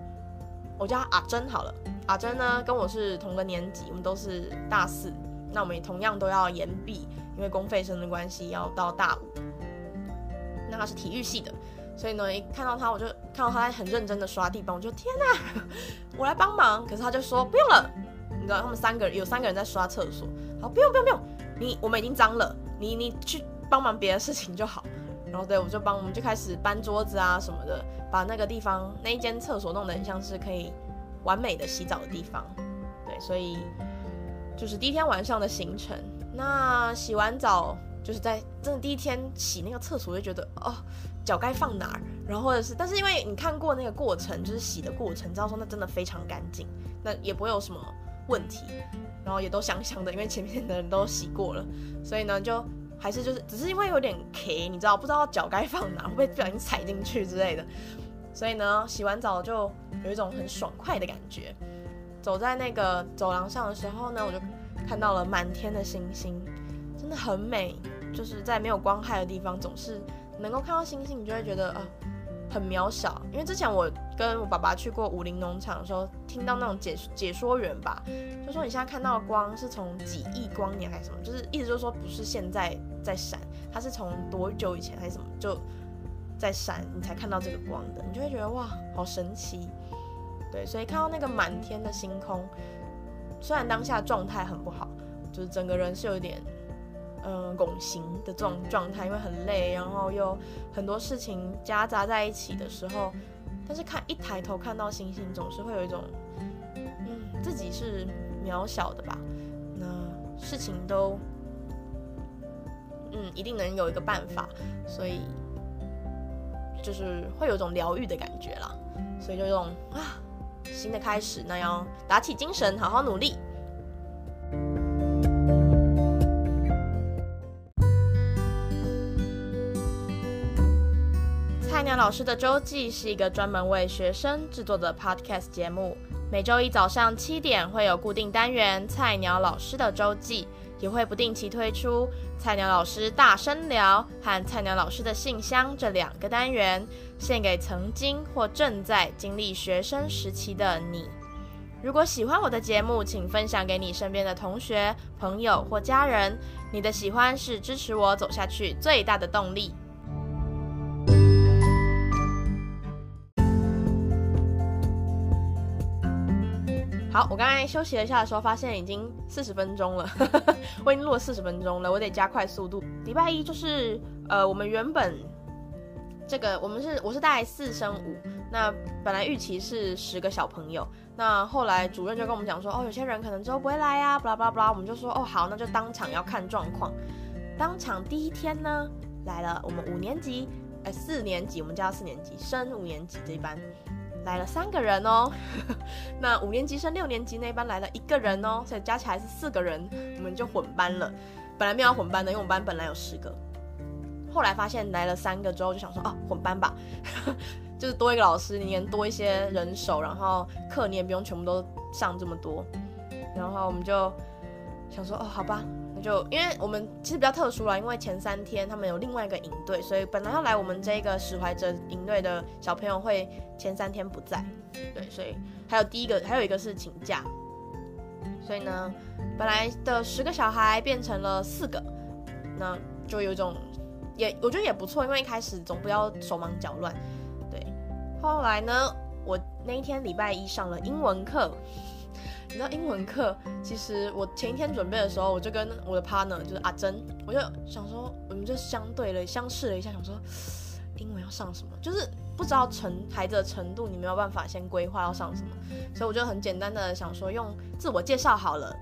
[SPEAKER 1] 我叫阿珍好了，阿珍呢跟我是同个年级，我们都是大四，那我们也同样都要延毕，因为公费生的关系要到大五。那他是体育系的，所以呢一看到他，我就看到他在很认真的刷地板，我就天哪，我来帮忙。可是他就说不用了，你知道他们三个人有三个人在刷厕所，好不用不用不用，你我们已经脏了，你你去帮忙别的事情就好。然后对，我就帮我们就开始搬桌子啊什么的，把那个地方那一间厕所弄得很像是可以完美的洗澡的地方。对，所以就是第一天晚上的行程。那洗完澡就是在真的第一天洗那个厕所，就觉得哦，脚该放哪儿？然后或者是，但是因为你看过那个过程，就是洗的过程，知道说那真的非常干净，那也不会有什么问题。然后也都香香的，因为前面的人都洗过了，所以呢就。还是就是只是因为有点 K，你知道不知道脚该放哪，会不会不小心踩进去之类的，所以呢，洗完澡就有一种很爽快的感觉。走在那个走廊上的时候呢，我就看到了满天的星星，真的很美。就是在没有光害的地方，总是能够看到星星，你就会觉得啊。很渺小，因为之前我跟我爸爸去过武陵农场的时候，听到那种解解说员吧，就说你现在看到的光是从几亿光年还是什么，就是意思就是说不是现在在闪，它是从多久以前还是什么就在闪，你才看到这个光的，你就会觉得哇，好神奇。对，所以看到那个满天的星空，虽然当下状态很不好，就是整个人是有点。嗯，拱形的这种状态，因为很累，然后又很多事情夹杂在一起的时候，但是看一抬头看到星星，总是会有一种，嗯，自己是渺小的吧？那事情都，嗯，一定能有一个办法，所以就是会有一种疗愈的感觉啦。所以就用啊，新的开始，那要打起精神，好好努力。鸟老师的周记是一个专门为学生制作的 podcast 节目，每周一早上七点会有固定单元《菜鸟老师的周记》，也会不定期推出《菜鸟老师大声聊》和《菜鸟老师的信箱》这两个单元，献给曾经或正在经历学生时期的你。如果喜欢我的节目，请分享给你身边的同学、朋友或家人，你的喜欢是支持我走下去最大的动力。好，我刚才休息了一下的时候，发现已经四十分钟了，我已经录了四十分钟了，我得加快速度。礼拜一就是呃，我们原本这个我们是我是带四升五，那本来预期是十个小朋友，那后来主任就跟我们讲说，哦，有些人可能之后不会来呀，巴拉巴拉巴拉，我们就说，哦，好，那就当场要看状况。当场第一天呢，来了我们五年级，哎，四年级，我们叫四年级升五年级这一班。来了三个人哦，那五年级升六年级那班来了一个人哦，所以加起来是四个人，我们就混班了。本来没有要混班的，因为我们班本来有十个，后来发现来了三个之后，就想说哦，混班吧。就是多一个老师，你能多一些人手，然后课你也不用全部都上这么多。然后我们就想说，哦，好吧，就因为我们其实比较特殊啦，因为前三天他们有另外一个营队，所以本来要来我们这个史怀哲营队的小朋友会前三天不在，对，所以还有第一个还有一个是请假，所以呢，本来的十个小孩变成了四个，那就有一种也我觉得也不错，因为一开始总不要手忙脚乱，对，后来呢，我那一天礼拜一上了英文课。你知道英文课，其实我前一天准备的时候，我就跟我的 partner 就是阿珍，我就想说，我们就相对了，相视了一下，想说 英文要上什么，就是不知道程孩子的程度，你没有办法先规划要上什么，所以我就很简单的想说用自我介绍好了，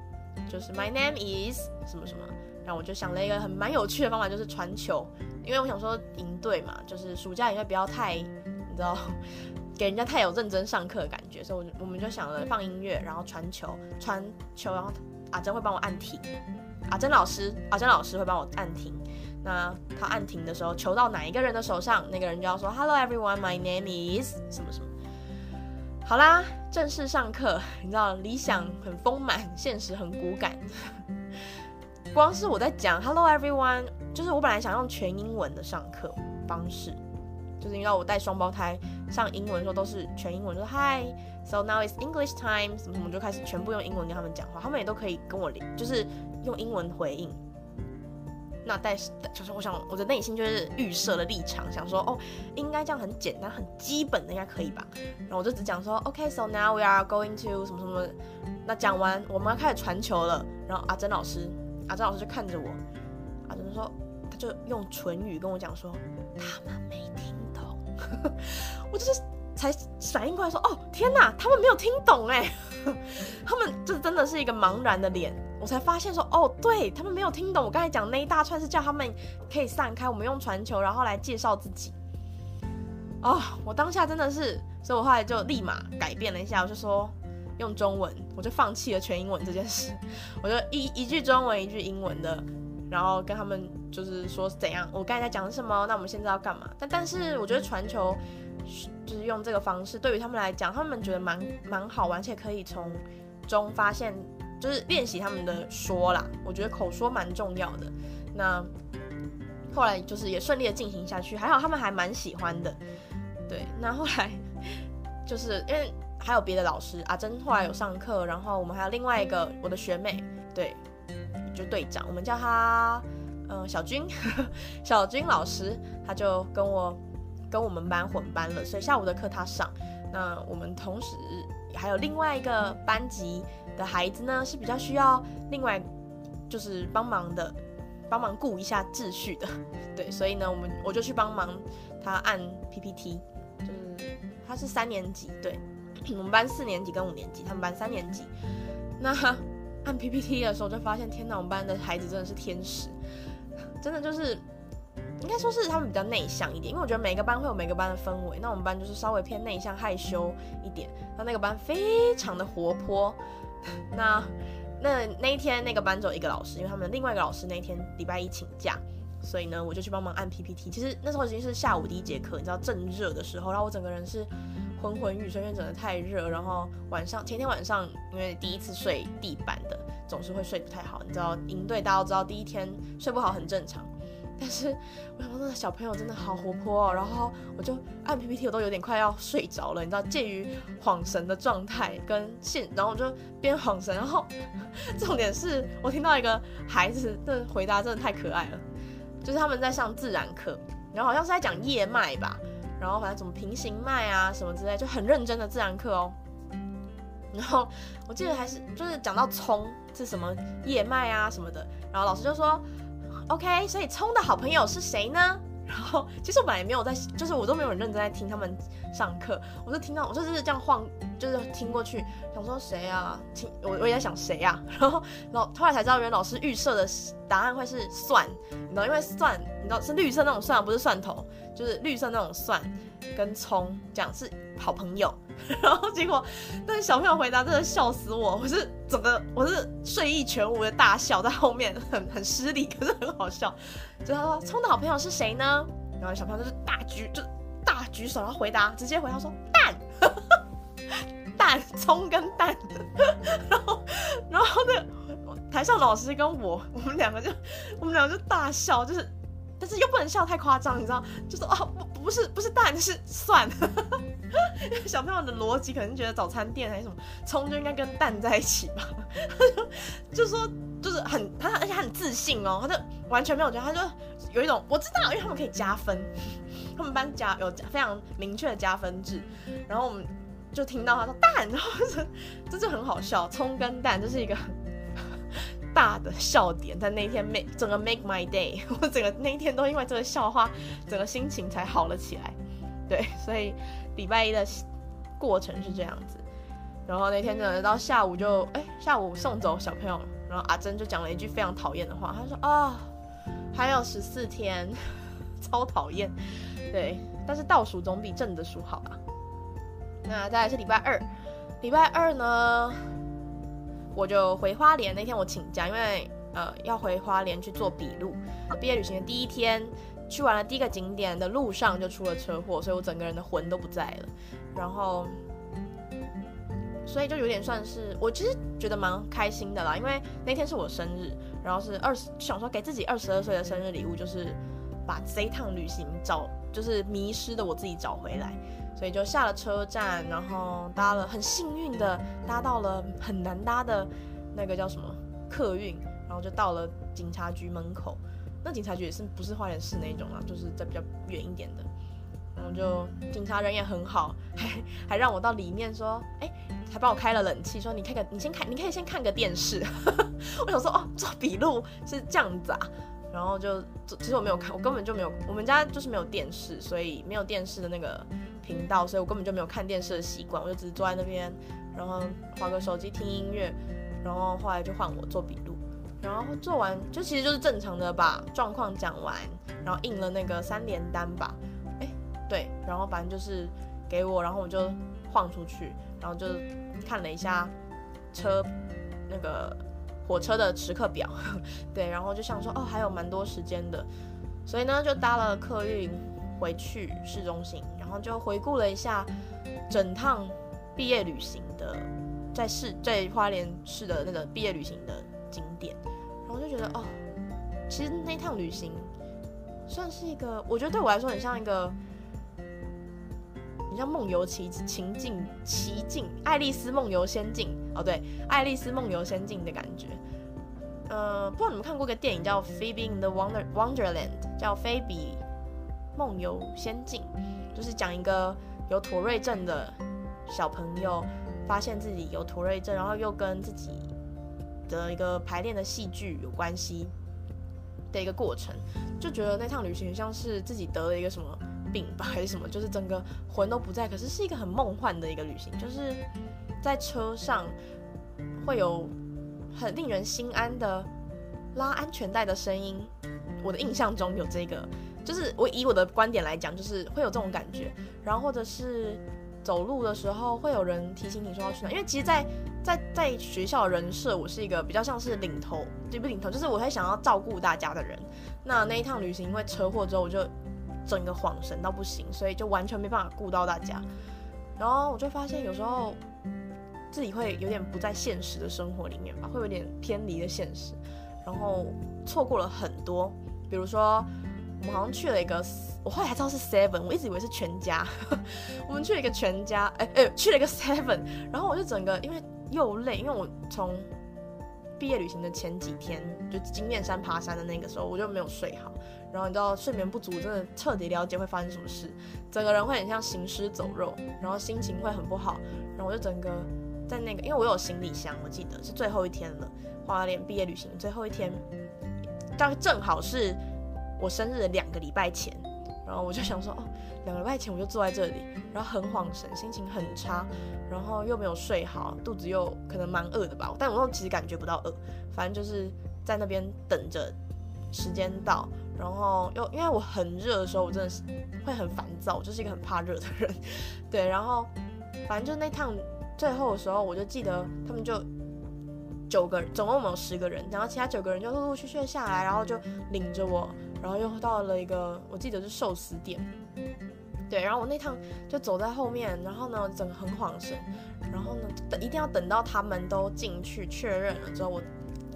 [SPEAKER 1] 就是 My name is 什么什么，然后我就想了一个很蛮有趣的方法，就是传球，因为我想说营队嘛，就是暑假也会不要太，你知道。给人家太有认真上课的感觉，所以我我们就想了放音乐，然后传球，传球，然后阿珍会帮我按停，阿珍老师，阿珍老师会帮我按停。那他按停的时候，球到哪一个人的手上，那个人就要说 Hello everyone, my name is 什么什么。好啦，正式上课，你知道理想很丰满，现实很骨感。光是我在讲 Hello everyone，就是我本来想用全英文的上课方式。就是因为我带双胞胎上英文的时候都是全英文，就是 Hi，so now it's English time，什么什么就开始全部用英文跟他们讲话，他们也都可以跟我连，就是用英文回应。那但是就是我想我的内心就是预设的立场，想说哦，应该这样很简单很基本的应该可以吧。然后我就只讲说 OK，so now we are going to 什么什么。那讲完我们要开始传球了，然后阿珍老师，阿珍老师就看着我，阿珍说他就用唇语跟我讲说他们没听。我就是才反应过来说，哦天哪，他们没有听懂哎，他们就真的是一个茫然的脸，我才发现说，哦，对他们没有听懂我刚才讲那一大串是叫他们可以散开，我们用传球，然后来介绍自己。哦，我当下真的是，所以我后来就立马改变了一下，我就说用中文，我就放弃了全英文这件事，我就一一句中文一句英文的。然后跟他们就是说怎样，我刚才在讲什么？那我们现在要干嘛？但但是我觉得传球就是用这个方式，对于他们来讲，他们觉得蛮蛮好玩，而且可以从中发现，就是练习他们的说啦。我觉得口说蛮重要的。那后来就是也顺利的进行下去，还好他们还蛮喜欢的。对，那后来就是因为还有别的老师，阿珍后来有上课，然后我们还有另外一个我的学妹，对。就队长，我们叫他，嗯、小军，小军老师，他就跟我跟我们班混班了，所以下午的课他上。那我们同时还有另外一个班级的孩子呢，是比较需要另外就是帮忙的，帮忙顾一下秩序的，对，所以呢，我们我就去帮忙他按 PPT，就是他是三年级，对，我们班四年级跟五年级，他们班三年级，那。按 PPT 的时候，就发现天哪，我们班的孩子真的是天使，真的就是应该说是他们比较内向一点，因为我觉得每个班会有每个班的氛围。那我们班就是稍微偏内向害羞一点，那那个班非常的活泼。那那那一天那个班只有一个老师，因为他们另外一个老师那天礼拜一请假，所以呢我就去帮忙按 PPT。其实那时候已经是下午第一节课，你知道正热的时候，然后我整个人是。昏昏欲睡，因为真的太热，然后晚上前天晚上因为第一次睡地板的，总是会睡不太好。你知道营队大家都知道，第一天睡不好很正常。但是我想说，那个小朋友真的好活泼哦，然后我就按 PPT，我都有点快要睡着了。你知道，介于恍神的状态跟现，然后我就边恍神，然后重点是我听到一个孩子的回答真的太可爱了，就是他们在上自然课，然后好像是在讲叶脉吧。然后反正怎么平行脉啊什么之类，就很认真的自然课哦。然后我记得还是就是讲到葱是什么叶脉啊什么的，然后老师就说，OK，所以葱的好朋友是谁呢？然后其实我本来也没有在，就是我都没有很认真在听他们上课，我就听到我就是这样晃，就是听过去，想说谁啊？听我我也在想谁啊？然后然后后来才知道，原来老师预设的答案会是蒜，你知道，因为蒜你知道是绿色那种蒜，不是蒜头，就是绿色那种蒜跟葱这样是好朋友。然后结果，但是小朋友回答真的笑死我，我是整个我是睡意全无的大笑在后面，很很失礼，可是很好笑。就他说葱的好朋友是谁呢？然后小朋友就是大举就大举手，然后回答，直接回答说蛋，蛋，葱跟蛋，然后然后那台上老师跟我，我们两个就我们两个就大笑，就是。但是又不能笑太夸张，你知道？就说哦，不，不是，不是蛋，是蒜。小朋友的逻辑可能觉得早餐店还是什么葱就应该跟蛋在一起吧？就就说就是很他，而且很自信哦，他就完全没有觉得，他就有一种我知道，因为他们可以加分，他们班加有非常明确的加分制。然后我们就听到他说蛋，然后这这就很好笑，葱跟蛋这是一个。大的笑点在那一天 make 整个 make my day，我整个那一天都因为这个笑话，整个心情才好了起来。对，所以礼拜一的过程是这样子。然后那天真的到下午就哎、下午送走小朋友，然后阿珍就讲了一句非常讨厌的话，她说啊、还有十四天，超讨厌。对，但是倒数总比正的数好吧。那再来是礼拜二，礼拜二呢？我就回花莲那天我请假，因为呃要回花莲去做笔录。毕业旅行的第一天，去完了第一个景点的路上就出了车祸，所以我整个人的魂都不在了。然后，所以就有点算是我其实觉得蛮开心的啦，因为那天是我生日，然后是二十，想说给自己二十二岁的生日礼物，就是把这一趟旅行找，就是迷失的我自己找回来。所以就下了车站，然后搭了很幸运的搭到了很难搭的那个叫什么客运，然后就到了警察局门口。那警察局也是不是花莲市那种啊，就是在比较远一点的。然后就警察人也很好，还还让我到里面说，哎，还帮我开了冷气，说你看个你先看，你可以先看个电视。我想说哦，做笔录是这样子啊。然后就其实我没有看，我根本就没有，我们家就是没有电视，所以没有电视的那个。频道，所以我根本就没有看电视的习惯，我就只是坐在那边，然后划个手机听音乐，然后后来就换我做笔录，然后做完就其实就是正常的把状况讲完，然后印了那个三联单吧，哎，对，然后反正就是给我，然后我就晃出去，然后就看了一下车那个火车的时刻表，对，然后就想说哦还有蛮多时间的，所以呢就搭了客运回去市中心。就回顾了一下整趟毕业旅行的，在市在花莲市的那个毕业旅行的景点，然后就觉得哦，其实那趟旅行算是一个，我觉得对我来说很像一个，很像梦游奇情境奇境，爱丽丝梦游仙境哦，对，爱丽丝梦游仙境的感觉。呃，不知道你们看过个电影叫《Phoebe in the Wonder Wonderland》，叫菲比梦游仙境。就是讲一个有妥瑞症的小朋友，发现自己有妥瑞症，然后又跟自己的一个排练的戏剧有关系的一个过程，就觉得那趟旅行像是自己得了一个什么病吧，还是什么，就是整个魂都不在，可是是一个很梦幻的一个旅行，就是在车上会有很令人心安的拉安全带的声音，我的印象中有这个。就是我以我的观点来讲，就是会有这种感觉，然后或者是走路的时候会有人提醒你说要去哪，因为其实在，在在学校人设，我是一个比较像是领头，对不领头，就是我会想要照顾大家的人。那那一趟旅行因为车祸之后，我就整个恍神到不行，所以就完全没办法顾到大家。然后我就发现有时候自己会有点不在现实的生活里面吧，会有点偏离了现实，然后错过了很多，比如说。我们好像去了一个，我后来才知道是 Seven，我一直以为是全家。我们去了一个全家，哎、欸、哎、去了一个 Seven，然后我就整个因为又累，因为我从毕业旅行的前几天就金面山爬山的那个时候，我就没有睡好。然后你知道睡眠不足，真的彻底了解会发生什么事，整个人会很像行尸走肉，然后心情会很不好。然后我就整个在那个，因为我有行李箱，我记得是最后一天了，花莲毕业旅行最后一天，大概正好是。我生日的两个礼拜前，然后我就想说，哦，两个礼拜前我就坐在这里，然后很恍神，心情很差，然后又没有睡好，肚子又可能蛮饿的吧，但我又其实感觉不到饿，反正就是在那边等着时间到，然后又因为我很热的时候，我真的是会很烦躁，我就是一个很怕热的人，对，然后反正就那趟最后的时候，我就记得他们就。九个人，总共我们有十个人，然后其他九个人就陆陆续续下来，然后就领着我，然后又到了一个我记得是寿司店，对，然后我那趟就走在后面，然后呢，整个很晃神，然后呢，等一定要等到他们都进去确认了之后，我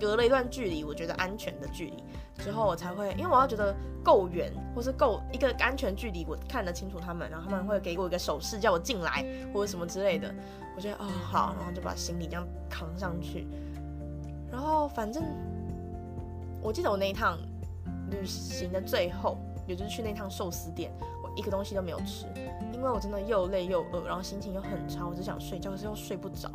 [SPEAKER 1] 隔了一段距离，我觉得安全的距离。之后，我才会，因为我要觉得够远，或是够一个安全距离，我看得清楚他们，然后他们会给我一个手势叫我进来或者什么之类的，我觉得哦好，然后就把行李这样扛上去，然后反正我记得我那一趟旅行的最后，也就是去那趟寿司店。我一个东西都没有吃，因为我真的又累又饿，然后心情又很差，我只想睡觉，可是又睡不着。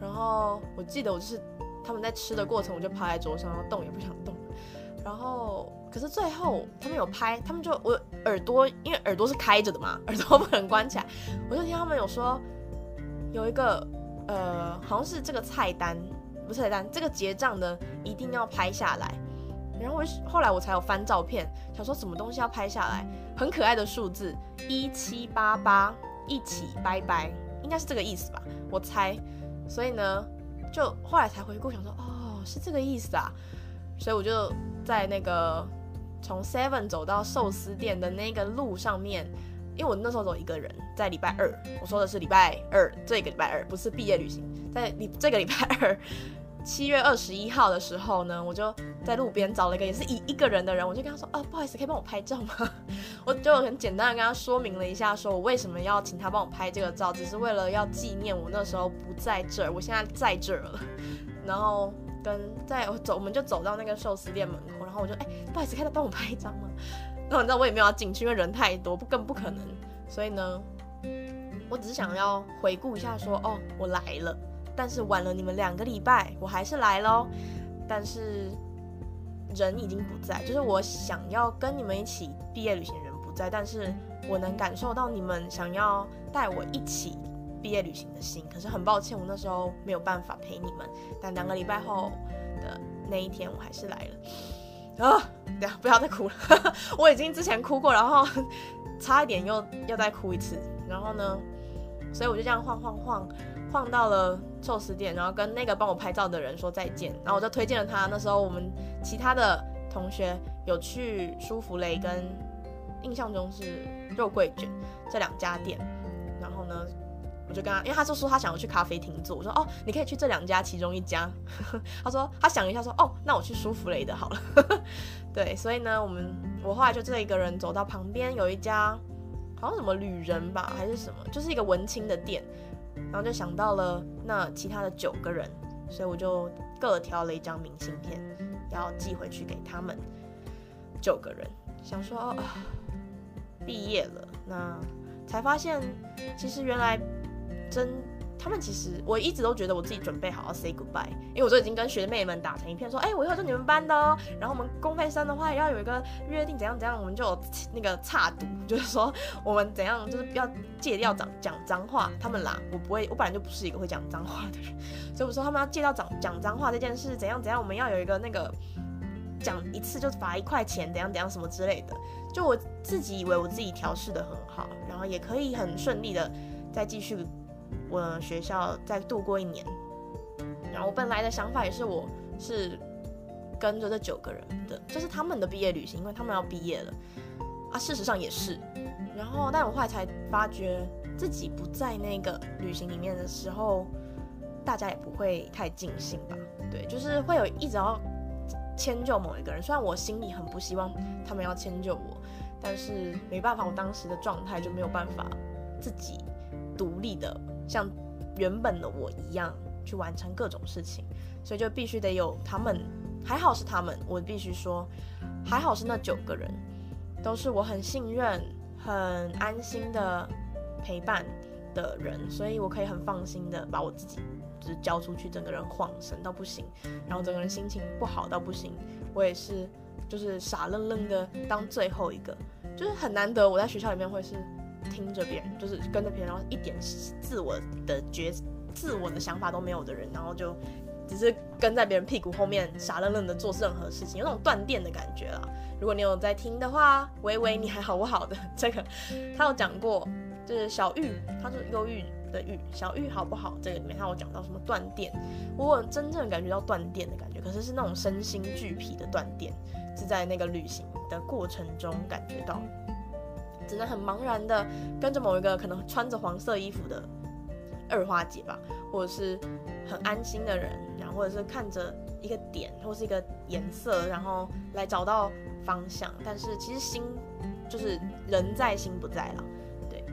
[SPEAKER 1] 然后我记得我就是他们在吃的过程，我就趴在桌上，然后动也不想动。然后可是最后他们有拍，他们就我耳朵，因为耳朵是开着的嘛，耳朵不能关起来，我就听他们有说有一个呃，好像是这个菜单，不是菜单，这个结账的一定要拍下来。然后我后来我才有翻照片，想说什么东西要拍下来，很可爱的数字一七八八，一起拜拜，应该是这个意思吧，我猜。所以呢，就后来才回顾，想说哦，是这个意思啊。所以我就在那个从 Seven 走到寿司店的那个路上面，因为我那时候走一个人，在礼拜二，我说的是礼拜二，这个礼拜二不是毕业旅行，在礼这个礼拜二。七月二十一号的时候呢，我就在路边找了一个也是一一个人的人，我就跟他说，啊，不好意思，可以帮我拍照吗？我就很简单的跟他说明了一下，说我为什么要请他帮我拍这个照，只是为了要纪念我那时候不在这儿，我现在在这儿了。然后跟在我走，我们就走到那个寿司店门口，然后我就哎，不好意思，可以帮我拍一张吗？那你知道我也没有要进去，因为人太多，不更不可能。所以呢，我只是想要回顾一下，说哦，我来了。但是晚了你们两个礼拜，我还是来喽。但是人已经不在，就是我想要跟你们一起毕业旅行人不在，但是我能感受到你们想要带我一起毕业旅行的心。可是很抱歉，我那时候没有办法陪你们。但两个礼拜后的那一天，我还是来了。啊，等下不要再哭了，我已经之前哭过，然后 差一点又要再哭一次。然后呢，所以我就这样晃晃晃。晃到了寿司店，然后跟那个帮我拍照的人说再见，然后我就推荐了他。那时候我们其他的同学有去舒芙蕾跟印象中是肉桂卷这两家店，然后呢，我就跟他，因为他就说他想要去咖啡厅坐，我说哦，你可以去这两家其中一家。他说他想一下说哦，那我去舒芙蕾的好了。对，所以呢，我们我后来就这一个人走到旁边有一家好像什么旅人吧还是什么，就是一个文青的店。然后就想到了那其他的九个人，所以我就各挑了一张明信片，要寄回去给他们九个人。想说哦，毕业了，那才发现其实原来真。他们其实我一直都觉得我自己准备好要 say goodbye，因为我都已经跟学妹们打成一片，说，哎、欸，我以后就你们班的哦。然后我们公费生的话要有一个约定，怎样怎样，我们就那个差赌，就是说我们怎样，就是要戒掉讲讲脏话。他们啦，我不会，我本来就不是一个会讲脏话的人，所以我说他们要戒掉讲讲脏话这件事，怎样怎样，我们要有一个那个讲一次就罚一块钱，怎样怎样什么之类的。就我自己以为我自己调试得很好，然后也可以很顺利的再继续。我学校再度过一年，然后我本来的想法也是，我是跟着这九个人的，这是他们的毕业旅行，因为他们要毕业了啊。事实上也是，然后但我后来才发觉自己不在那个旅行里面的时候，大家也不会太尽兴吧？对，就是会有一直要迁就某一个人，虽然我心里很不希望他们要迁就我，但是没办法，我当时的状态就没有办法自己独立的。像原本的我一样去完成各种事情，所以就必须得有他们。还好是他们，我必须说，还好是那九个人，都是我很信任、很安心的陪伴的人，所以我可以很放心的把我自己就是交出去，整个人晃神到不行，然后整个人心情不好到不行，我也是就是傻愣愣的当最后一个，就是很难得我在学校里面会是。听着别人，就是跟着别人，然后一点自我的觉、自我的想法都没有的人，然后就只是跟在别人屁股后面傻愣愣的做任何事情，有种断电的感觉啦。如果你有在听的话，喂喂，你还好不好的？这个他有讲过，就是小玉，他是忧郁的郁，小玉好不好？这个里面他有讲到什么断电，我有真正感觉到断电的感觉，可是是那种身心俱疲的断电，是在那个旅行的过程中感觉到。只能很茫然的跟着某一个可能穿着黄色衣服的二花姐吧，或者是很安心的人，然后或者是看着一个点或是一个颜色，然后来找到方向。但是其实心就是人在心不在了，对。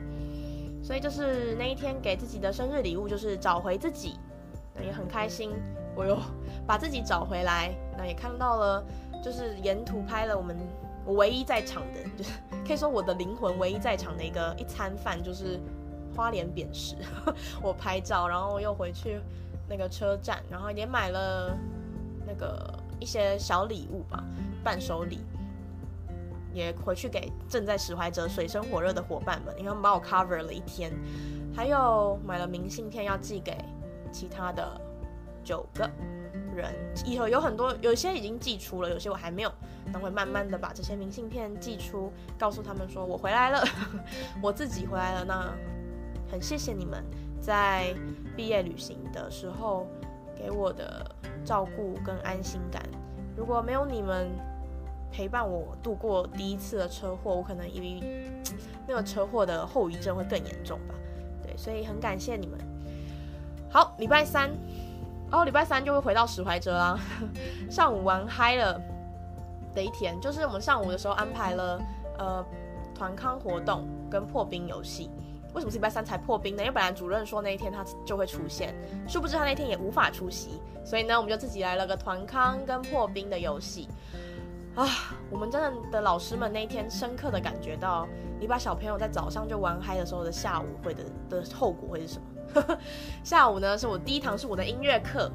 [SPEAKER 1] 所以就是那一天给自己的生日礼物就是找回自己，那也很开心，我又把自己找回来，那也看到了，就是沿途拍了我们。我唯一在场的，就是可以说我的灵魂唯一在场的一个一餐饭，就是花莲扁食。我拍照，然后又回去那个车站，然后也买了那个一些小礼物吧，伴手礼，也回去给正在使怀者水深火热的伙伴们，因为他们把我 cover 了一天，还有买了明信片要寄给其他的九个人，以后有很多，有些已经寄出了，有些我还没有。等会慢慢的把这些明信片寄出，告诉他们说我回来了，我自己回来了。那很谢谢你们在毕业旅行的时候给我的照顾跟安心感。如果没有你们陪伴我度过第一次的车祸，我可能因为那个车祸的后遗症会更严重吧。对，所以很感谢你们。好，礼拜三，然后，礼拜三就会回到史怀哲啦。上午玩嗨了。的一天，就是我们上午的时候安排了呃团康活动跟破冰游戏。为什么是礼拜三才破冰呢？因为本来主任说那一天他就会出现，殊不知他那天也无法出席，所以呢我们就自己来了个团康跟破冰的游戏。啊，我们真的的老师们那一天深刻的感觉到，你把小朋友在早上就玩嗨的时候的下午会的的后果会是什么？下午呢是我第一堂是我的音乐课。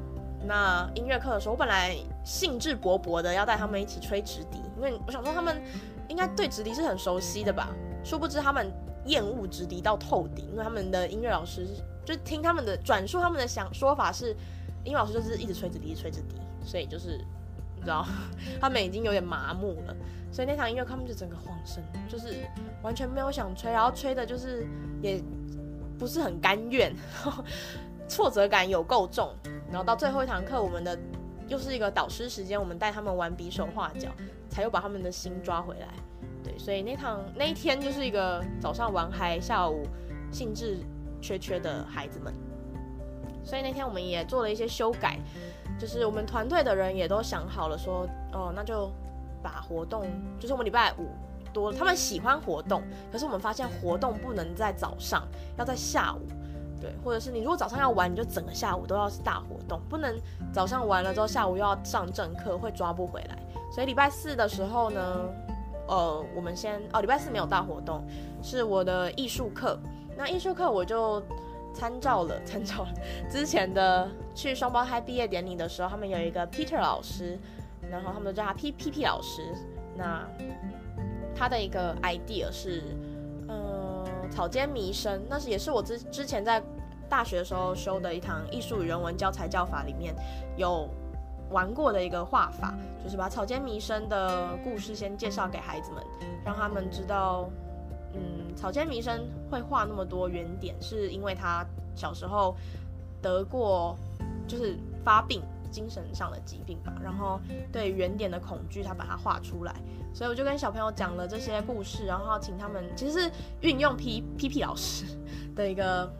[SPEAKER 1] 那音乐课的时候，我本来兴致勃勃的要带他们一起吹直笛，因为我想说他们应该对直笛是很熟悉的吧。殊不知他们厌恶直笛到透顶，因为他们的音乐老师就听他们的转述，他们的想说法是，音乐老师就是一直吹直笛，吹直笛，所以就是你知道，他们已经有点麻木了。所以那场音乐课他们就整个晃神，就是完全没有想吹，然后吹的就是也不是很甘愿，挫折感有够重。然后到最后一堂课，我们的又是一个导师时间，我们带他们玩比手画脚，才又把他们的心抓回来。对，所以那堂那一天就是一个早上玩嗨，下午兴致缺缺的孩子们。所以那天我们也做了一些修改，就是我们团队的人也都想好了说，哦，那就把活动，就是我们礼拜五多，他们喜欢活动，可是我们发现活动不能在早上，要在下午。对，或者是你如果早上要玩，你就整个下午都要是大活动，不能早上玩了之后下午又要上正课，会抓不回来。所以礼拜四的时候呢，呃，我们先哦，礼拜四没有大活动，是我的艺术课。那艺术课我就参照了参照之前的去双胞胎毕业典礼的时候，他们有一个 Peter 老师，然后他们都叫他 P P P 老师。那他的一个 idea 是。嗯草间弥生，那是也是我之之前在大学的时候修的一堂艺术与人文教材教法里面有玩过的一个画法，就是把草间弥生的故事先介绍给孩子们，让他们知道，嗯，草间弥生会画那么多圆点，是因为他小时候得过就是发病。精神上的疾病吧，然后对原点的恐惧，他把它画出来，所以我就跟小朋友讲了这些故事，然后请他们其实是运用 P P P 老师的一个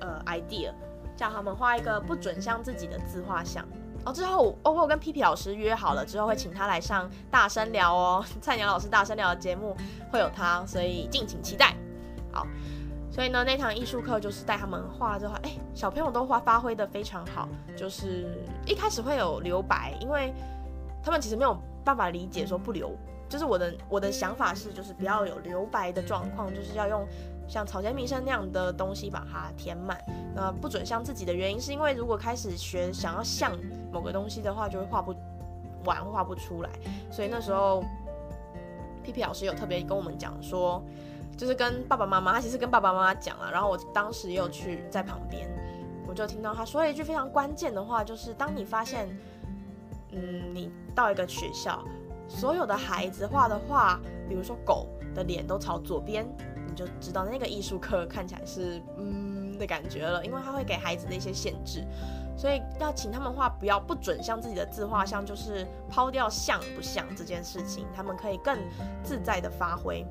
[SPEAKER 1] 呃 idea，叫他们画一个不准像自己的自画像。哦，之后我我跟 P P 老师约好了，之后会请他来上大声聊哦，菜鸟老师大声聊的节目会有他，所以敬请期待。好。所以呢，那堂艺术课就是带他们画之后，哎，小朋友都画发挥得非常好。就是一开始会有留白，因为他们其实没有办法理解说不留。就是我的我的想法是，就是不要有留白的状况，就是要用像草间弥生那样的东西把它填满。那不准像自己的原因，是因为如果开始学想要像某个东西的话，就会画不完，画不出来。所以那时候，P P 老师有特别跟我们讲说。就是跟爸爸妈妈，他其实跟爸爸妈妈讲了，然后我当时也有去在旁边，我就听到他说了一句非常关键的话，就是当你发现，嗯，你到一个学校，所有的孩子画的画，比如说狗的脸都朝左边，你就知道那个艺术课看起来是嗯的感觉了，因为他会给孩子的一些限制，所以要请他们画不要不准像自己的自画像，就是抛掉像不像这件事情，他们可以更自在的发挥。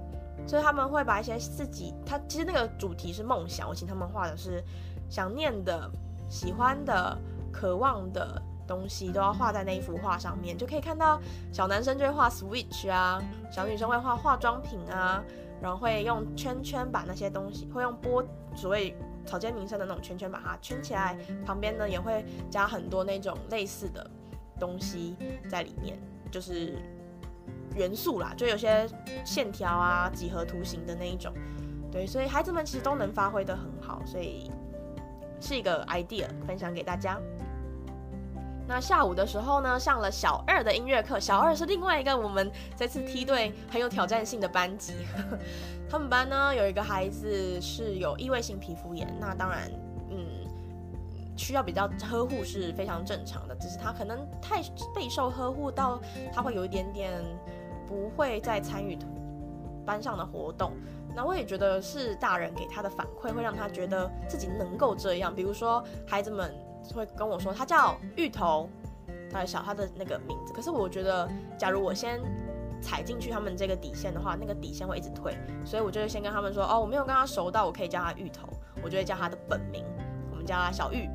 [SPEAKER 1] 所以他们会把一些自己，他其实那个主题是梦想，我请他们画的是想念的、喜欢的、渴望的东西都要画在那一幅画上面，就可以看到小男生就会画 Switch 啊，小女生会画化妆品啊，然后会用圈圈把那些东西，会用波所谓草间弥生的那种圈圈把它圈起来，旁边呢也会加很多那种类似的东西在里面，就是。元素啦，就有些线条啊、几何图形的那一种，对，所以孩子们其实都能发挥得很好，所以是一个 idea 分享给大家。那下午的时候呢，上了小二的音乐课，小二是另外一个我们这次梯队很有挑战性的班级。他们班呢有一个孩子是有异位性皮肤炎，那当然，嗯，需要比较呵护是非常正常的，只是他可能太备受呵护到他会有一点点。不会再参与班上的活动，那我也觉得是大人给他的反馈，会让他觉得自己能够这样。比如说，孩子们会跟我说，他叫芋头，他小他的那个名字。可是我觉得，假如我先踩进去他们这个底线的话，那个底线会一直退，所以我就会先跟他们说，哦，我没有跟他熟到我可以叫他芋头，我就会叫他的本名，我们叫他小芋，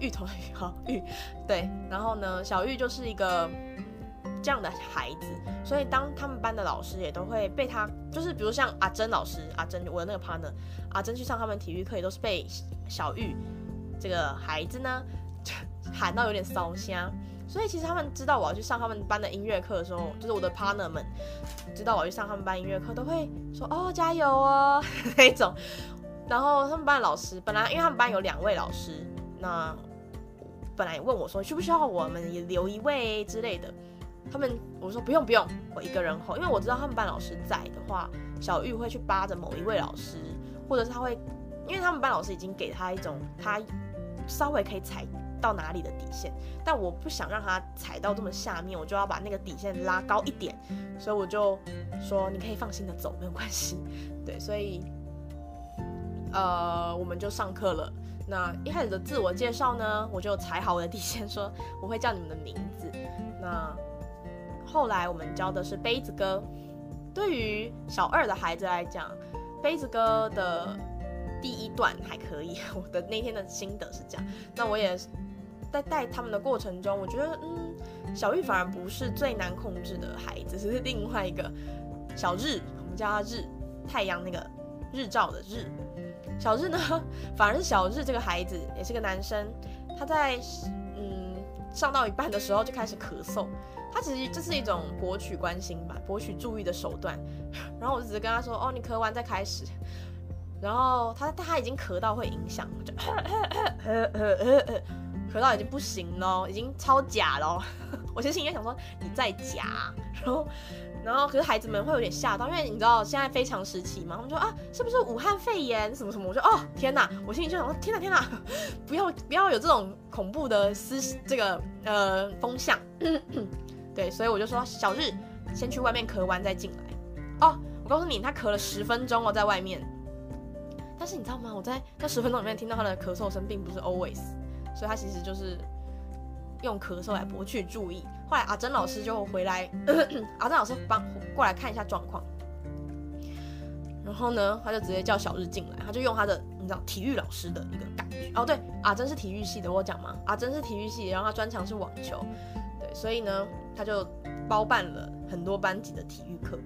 [SPEAKER 1] 芋头的芋，好芋，对。然后呢，小芋就是一个。这样的孩子，所以当他们班的老师也都会被他，就是比如像阿珍老师，阿珍我的那个 partner，阿珍去上他们体育课也都是被小玉这个孩子呢 喊到有点烧香，所以其实他们知道我要去上他们班的音乐课的时候，就是我的 partner 们知道我要去上他们班音乐课，都会说哦加油哦 那种，然后他们班的老师本来因为他们班有两位老师，那本来问我说需不需要我们也留一位之类的。他们我说不用不用，我一个人吼因为我知道他们班老师在的话，小玉会去扒着某一位老师，或者是他会，因为他们班老师已经给他一种他稍微可以踩到哪里的底线，但我不想让他踩到这么下面，我就要把那个底线拉高一点，所以我就说你可以放心的走，没有关系，对，所以呃我们就上课了。那一开始的自我介绍呢，我就踩好我的底线，说我会叫你们的名字，那。后来我们教的是杯子歌，对于小二的孩子来讲，杯子歌的第一段还可以。我的那天的心得是这样。那我也在带他们的过程中，我觉得，嗯，小玉反而不是最难控制的孩子，是另外一个小日，我们叫他日，太阳那个日照的日。小日呢，反而是小日这个孩子也是个男生，他在嗯上到一半的时候就开始咳嗽。他其实这是一种博取关心吧，博取注意的手段。然后我就只是跟他说：“哦，你咳完再开始。”然后他他已经咳到会影响，就咳咳,咳,咳,咳,咳到已经不行了，已经超假了。我其实心里面想说你在假。然后然后可是孩子们会有点吓到，因为你知道现在非常时期嘛，他们说啊是不是武汉肺炎什么什么？我说哦天哪，我心里就想说天哪天哪，不要不要有这种恐怖的思这个呃风向。对，所以我就说小日先去外面咳完再进来。哦，我告诉你，他咳了十分钟哦，在外面。但是你知道吗？我在那十分钟里面听到他的咳嗽声，并不是 always，所以他其实就是用咳嗽来博取注意。后来阿珍老师就回来，阿珍老师帮过来看一下状况。然后呢，他就直接叫小日进来，他就用他的你知道体育老师的一个感觉。哦，对，阿珍是体育系的，我讲吗？阿珍是体育系，然后他专长是网球。对，所以呢。他就包办了很多班级的体育课，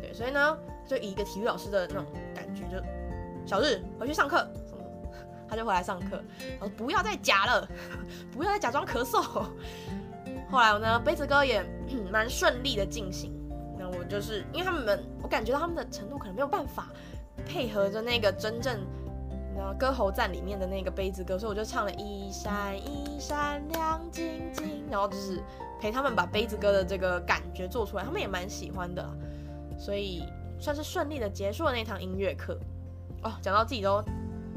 [SPEAKER 1] 对，所以呢，就以一个体育老师的那种感觉，就小日回去上课，他就回来上课，他说不要再假了，不要再假装咳嗽。后来呢，杯子歌也蛮顺利的进行。那我就是因为他们，我感觉到他们的程度可能没有办法配合着那个真正。然后歌喉赞里面的那个杯子歌，所以我就唱了一闪一闪亮晶晶，然后就是陪他们把杯子哥的这个感觉做出来，他们也蛮喜欢的，所以算是顺利的结束了那堂音乐课。哦，讲到自己都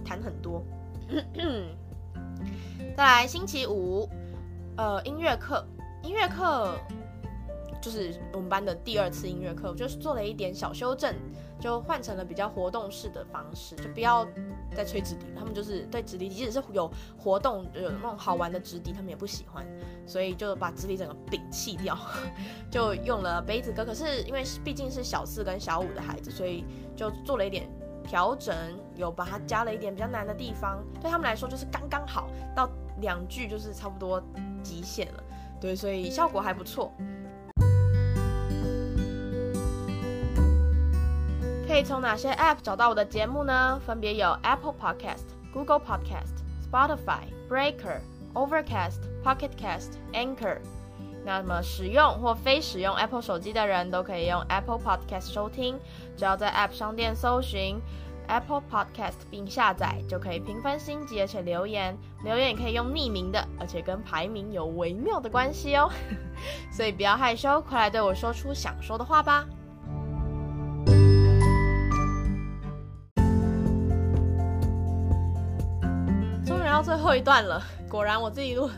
[SPEAKER 1] 谈很多。再来星期五，呃，音乐课，音乐课就是我们班的第二次音乐课，我就是做了一点小修正，就换成了比较活动式的方式，就不要。再吹直笛，他们就是对直笛，即使是有活动有那种好玩的直笛，他们也不喜欢，所以就把直笛整个摒弃掉，就用了杯子歌。可是因为毕竟是小四跟小五的孩子，所以就做了一点调整，有把它加了一点比较难的地方，对他们来说就是刚刚好，到两句就是差不多极限了，对，所以效果还不错。可以从哪些 App 找到我的节目呢？分别有 Apple Podcast、Google Podcast、Spotify、Breaker、Overcast、Pocket Cast、Anchor。那么使用或非使用 Apple 手机的人都可以用 Apple Podcast 收听，只要在 App 商店搜寻 Apple Podcast 并下载，就可以评分星级，而且留言。留言也可以用匿名的，而且跟排名有微妙的关系哦。所以不要害羞，快来对我说出想说的话吧。最后一段了，果然我自己录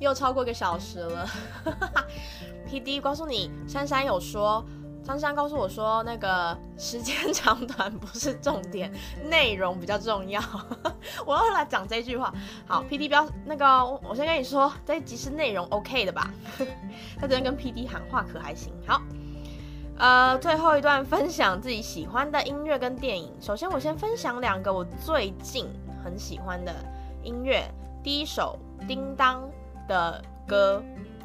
[SPEAKER 1] 又超过一个小时了。PD 告诉你，珊珊有说，珊珊告诉我说，那个时间长短不是重点，内容比较重要。我要来讲这句话。好，PD 不要那个，我先跟你说，这一集是内容 OK 的吧？他昨天跟 PD 喊话可还行。好，呃，最后一段分享自己喜欢的音乐跟电影。首先，我先分享两个我最近很喜欢的。音乐第一首《叮当》的歌，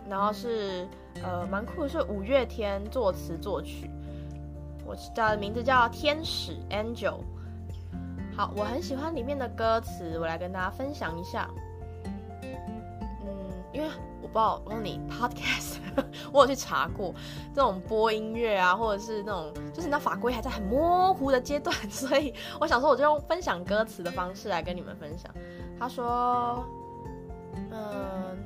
[SPEAKER 1] 然后是呃蛮酷的，是五月天作词作曲，我叫的名字叫《天使 Angel》。好，我很喜欢里面的歌词，我来跟大家分享一下。嗯，因为我不知道，我问你 Podcast，我有去查过这种播音乐啊，或者是那种就是那法规还在很模糊的阶段，所以我想说，我就用分享歌词的方式来跟你们分享。他说：“嗯，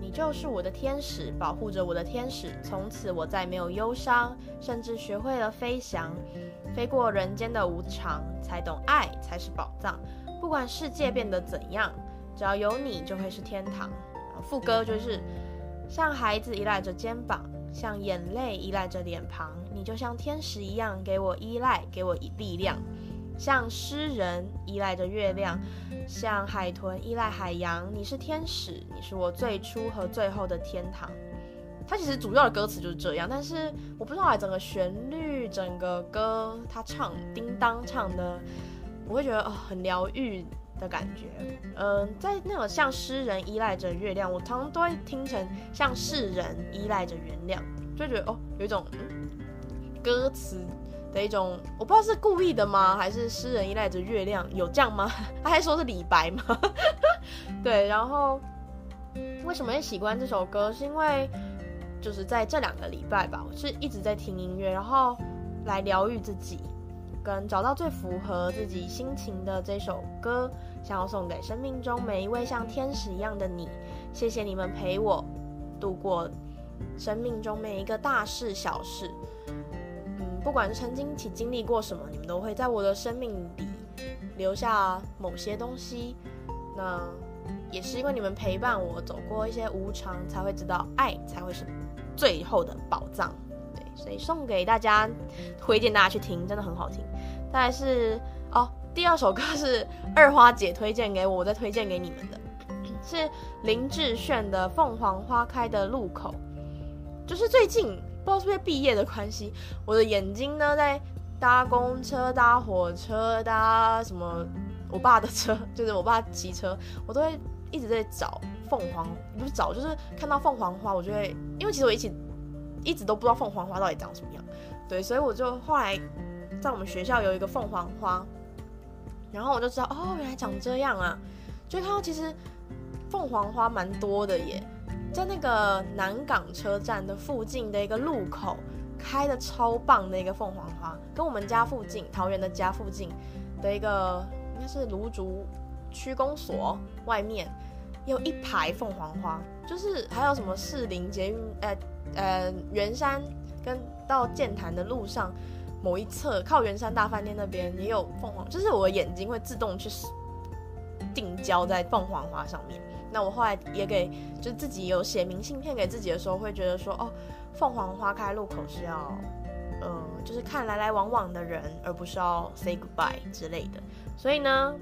[SPEAKER 1] 你就是我的天使，保护着我的天使。从此我再没有忧伤，甚至学会了飞翔，飞过人间的无常，才懂爱才是宝藏。不管世界变得怎样，只要有你就会是天堂。”副歌就是：“像孩子依赖着肩膀，像眼泪依赖着脸庞，你就像天使一样，给我依赖，给我以力量。”像诗人依赖着月亮，像海豚依赖海洋。你是天使，你是我最初和最后的天堂。它其实主要的歌词就是这样，但是我不知道整个旋律、整个歌，他唱叮当唱的，我会觉得哦很疗愈的感觉。嗯、在那种像诗人依赖着月亮，我常常都会听成像世人依赖着原谅，就觉得哦有一种、嗯、歌词。的一种，我不知道是故意的吗，还是诗人依赖着月亮，有这样吗？他还说是李白吗？对，然后为什么会喜欢这首歌？是因为就是在这两个礼拜吧，我是一直在听音乐，然后来疗愈自己，跟找到最符合自己心情的这首歌，想要送给生命中每一位像天使一样的你。谢谢你们陪我度过生命中每一个大事小事。不管是曾经一起经历过什么，你们都会在我的生命里留下某些东西。那也是因为你们陪伴我走过一些无常，才会知道爱才会是最后的宝藏。对，所以送给大家，推荐大家去听，真的很好听。再来是哦，第二首歌是二花姐推荐给我，我再推荐给你们的，是林志炫的《凤凰花开的路口》，就是最近。不知道是不是毕业的关系，我的眼睛呢，在搭公车、搭火车、搭什么，我爸的车，就是我爸骑车，我都会一直在找凤凰，不是找，就是看到凤凰花，我就会，因为其实我一起一直都不知道凤凰花到底长什么样，对，所以我就后来在我们学校有一个凤凰花，然后我就知道哦，原来长这样啊，就看到其实凤凰花蛮多的耶。在那个南港车站的附近的一个路口，开的超棒的一个凤凰花，跟我们家附近桃园的家附近的一个应该是芦竹区公所外面有一排凤凰花，就是还有什么士林捷运呃呃圆山跟到剑潭的路上某一侧靠圆山大饭店那边也有凤凰，就是我的眼睛会自动去定焦在凤凰花上面。那我后来也给，就自己有写明信片给自己的时候，会觉得说，哦，凤凰花开路口是要，嗯、呃，就是看来来往往的人，而不是要 say goodbye 之类的。所以呢，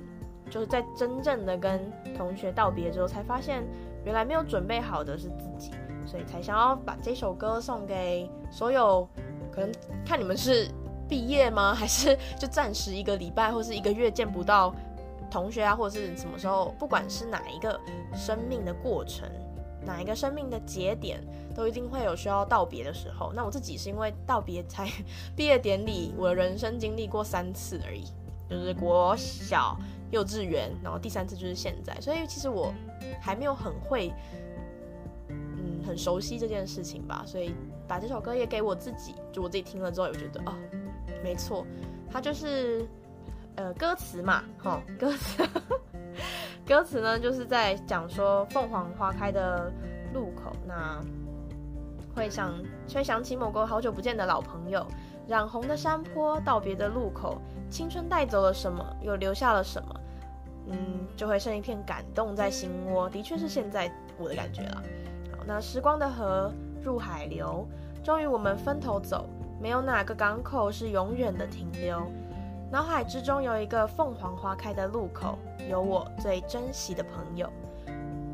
[SPEAKER 1] 就是在真正的跟同学道别之后，才发现原来没有准备好的是自己，所以才想要把这首歌送给所有可能看你们是毕业吗？还是就暂时一个礼拜或是一个月见不到同学啊，或者是什么时候，不管是哪一个生命的过程，哪一个生命的节点，都一定会有需要道别的时候。那我自己是因为道别才毕业典礼，我的人生经历过三次而已，就是国小、幼稚园，然后第三次就是现在。所以其实我还没有很会，嗯，很熟悉这件事情吧。所以把这首歌也给我自己，就我自己听了之后，也觉得哦，没错，它就是呃歌词嘛，哈，歌词。歌词呢，就是在讲说凤凰花开的路口，那会想会想起某个好久不见的老朋友，染红的山坡，道别的路口，青春带走了什么，又留下了什么？嗯，就会剩一片感动在心窝。的确是现在我的感觉了。好，那时光的河入海流，终于我们分头走，没有哪个港口是永远的停留。脑海之中有一个凤凰花开的路口，有我最珍惜的朋友。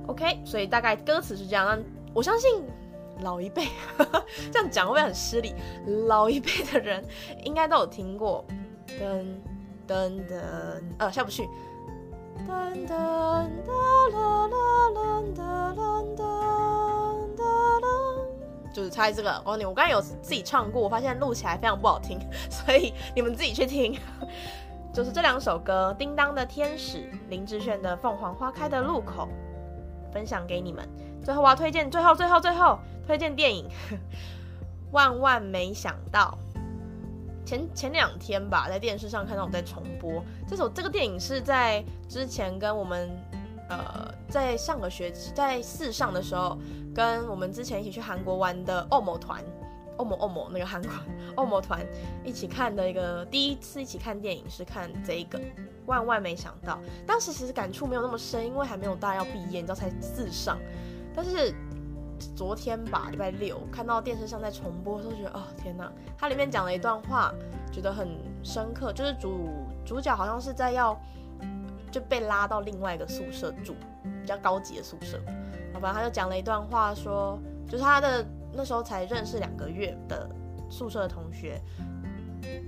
[SPEAKER 1] OK，所以大概歌词是这样。那我相信老一辈 这样讲会不会很失礼？老一辈的人应该都有听过。噔噔噔，呃，下不去。噔噔噔啦啦啦啦啦就是猜这个，我告诉你，我刚才有自己唱过，我发现录起来非常不好听，所以你们自己去听。就是这两首歌，《叮当的天使》，林志炫的《凤凰花开的路口》，分享给你们。最后我要推荐，最后最后最后推荐电影。万万没想到，前前两天吧，在电视上看到我在重播这首这个电影，是在之前跟我们。呃，在上个学期，在四上的时候，跟我们之前一起去韩国玩的欧某团，欧某欧某那个韩国欧某团一起看的一个第一次一起看电影是看这个，万万没想到，当时其实感触没有那么深，因为还没有大要毕业，你知道才四上，但是昨天吧，礼拜六看到电视上在重播，都觉得哦天哪，它里面讲了一段话，觉得很深刻，就是主主角好像是在要。就被拉到另外一个宿舍住，比较高级的宿舍。然后他就讲了一段话说，就是他的那时候才认识两个月的宿舍的同学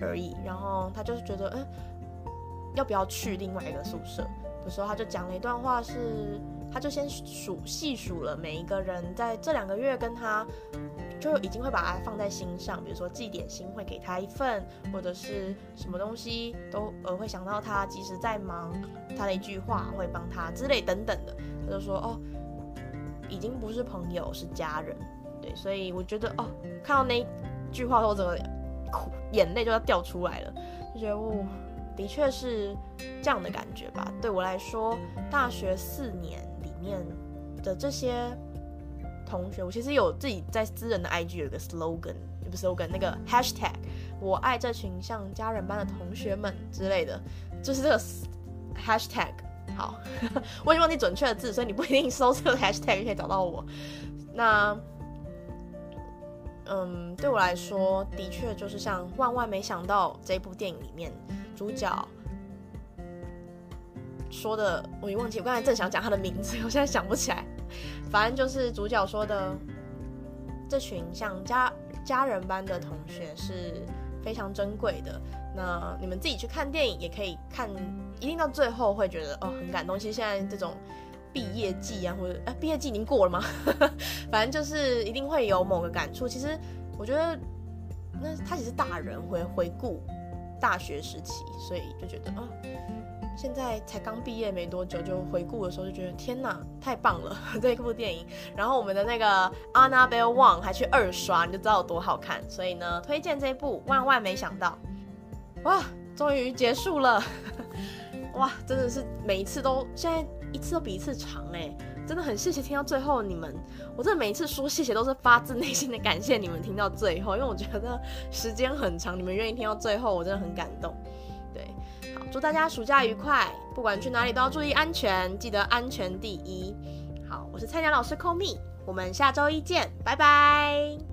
[SPEAKER 1] 而已。然后他就是觉得，嗯，要不要去另外一个宿舍的时候，他就讲了一段话，是他就先数细数了每一个人在这两个月跟他。就已经会把他放在心上，比如说寄点心会给他一份，或者是什么东西都呃会想到他，即使在忙，他的一句话会帮他之类等等的。他就说哦，已经不是朋友，是家人。对，所以我觉得哦，看到那一句话后，整个哭，眼泪就要掉出来了，就觉得哦，的确是这样的感觉吧。对我来说，大学四年里面的这些。同学，我其实有自己在私人的 IG 有个 slogan，不是 slogan，那个 hashtag，我爱这群像家人般的同学们之类的，就是这个 hashtag。好，我已经忘记准确的字，所以你不一定搜这个 hashtag 可以找到我。那，嗯，对我来说，的确就是像万万没想到这部电影里面主角说的，我已忘记，我刚才正想讲他的名字，我现在想不起来。反正就是主角说的，这群像家家人般的同学是非常珍贵的。那你们自己去看电影也可以看，一定到最后会觉得哦很感动。其实现在这种毕业季啊，或者哎毕业季已经过了吗？反正就是一定会有某个感触。其实我觉得那他其实大人会回顾大学时期，所以就觉得啊。哦现在才刚毕业没多久，就回顾的时候就觉得天哪，太棒了 这一部电影。然后我们的那个 Annabelle Wong 还去二刷，你就知道有多好看。所以呢，推荐这一部。万万没想到，哇，终于结束了，哇，真的是每一次都现在一次都比一次长哎，真的很谢谢听到最后你们，我真的每一次说谢谢都是发自内心的感谢你们听到最后，因为我觉得时间很长，你们愿意听到最后，我真的很感动。好祝大家暑假愉快，不管去哪里都要注意安全，记得安全第一。好，我是菜鸟老师 Call me，我们下周一见，拜拜。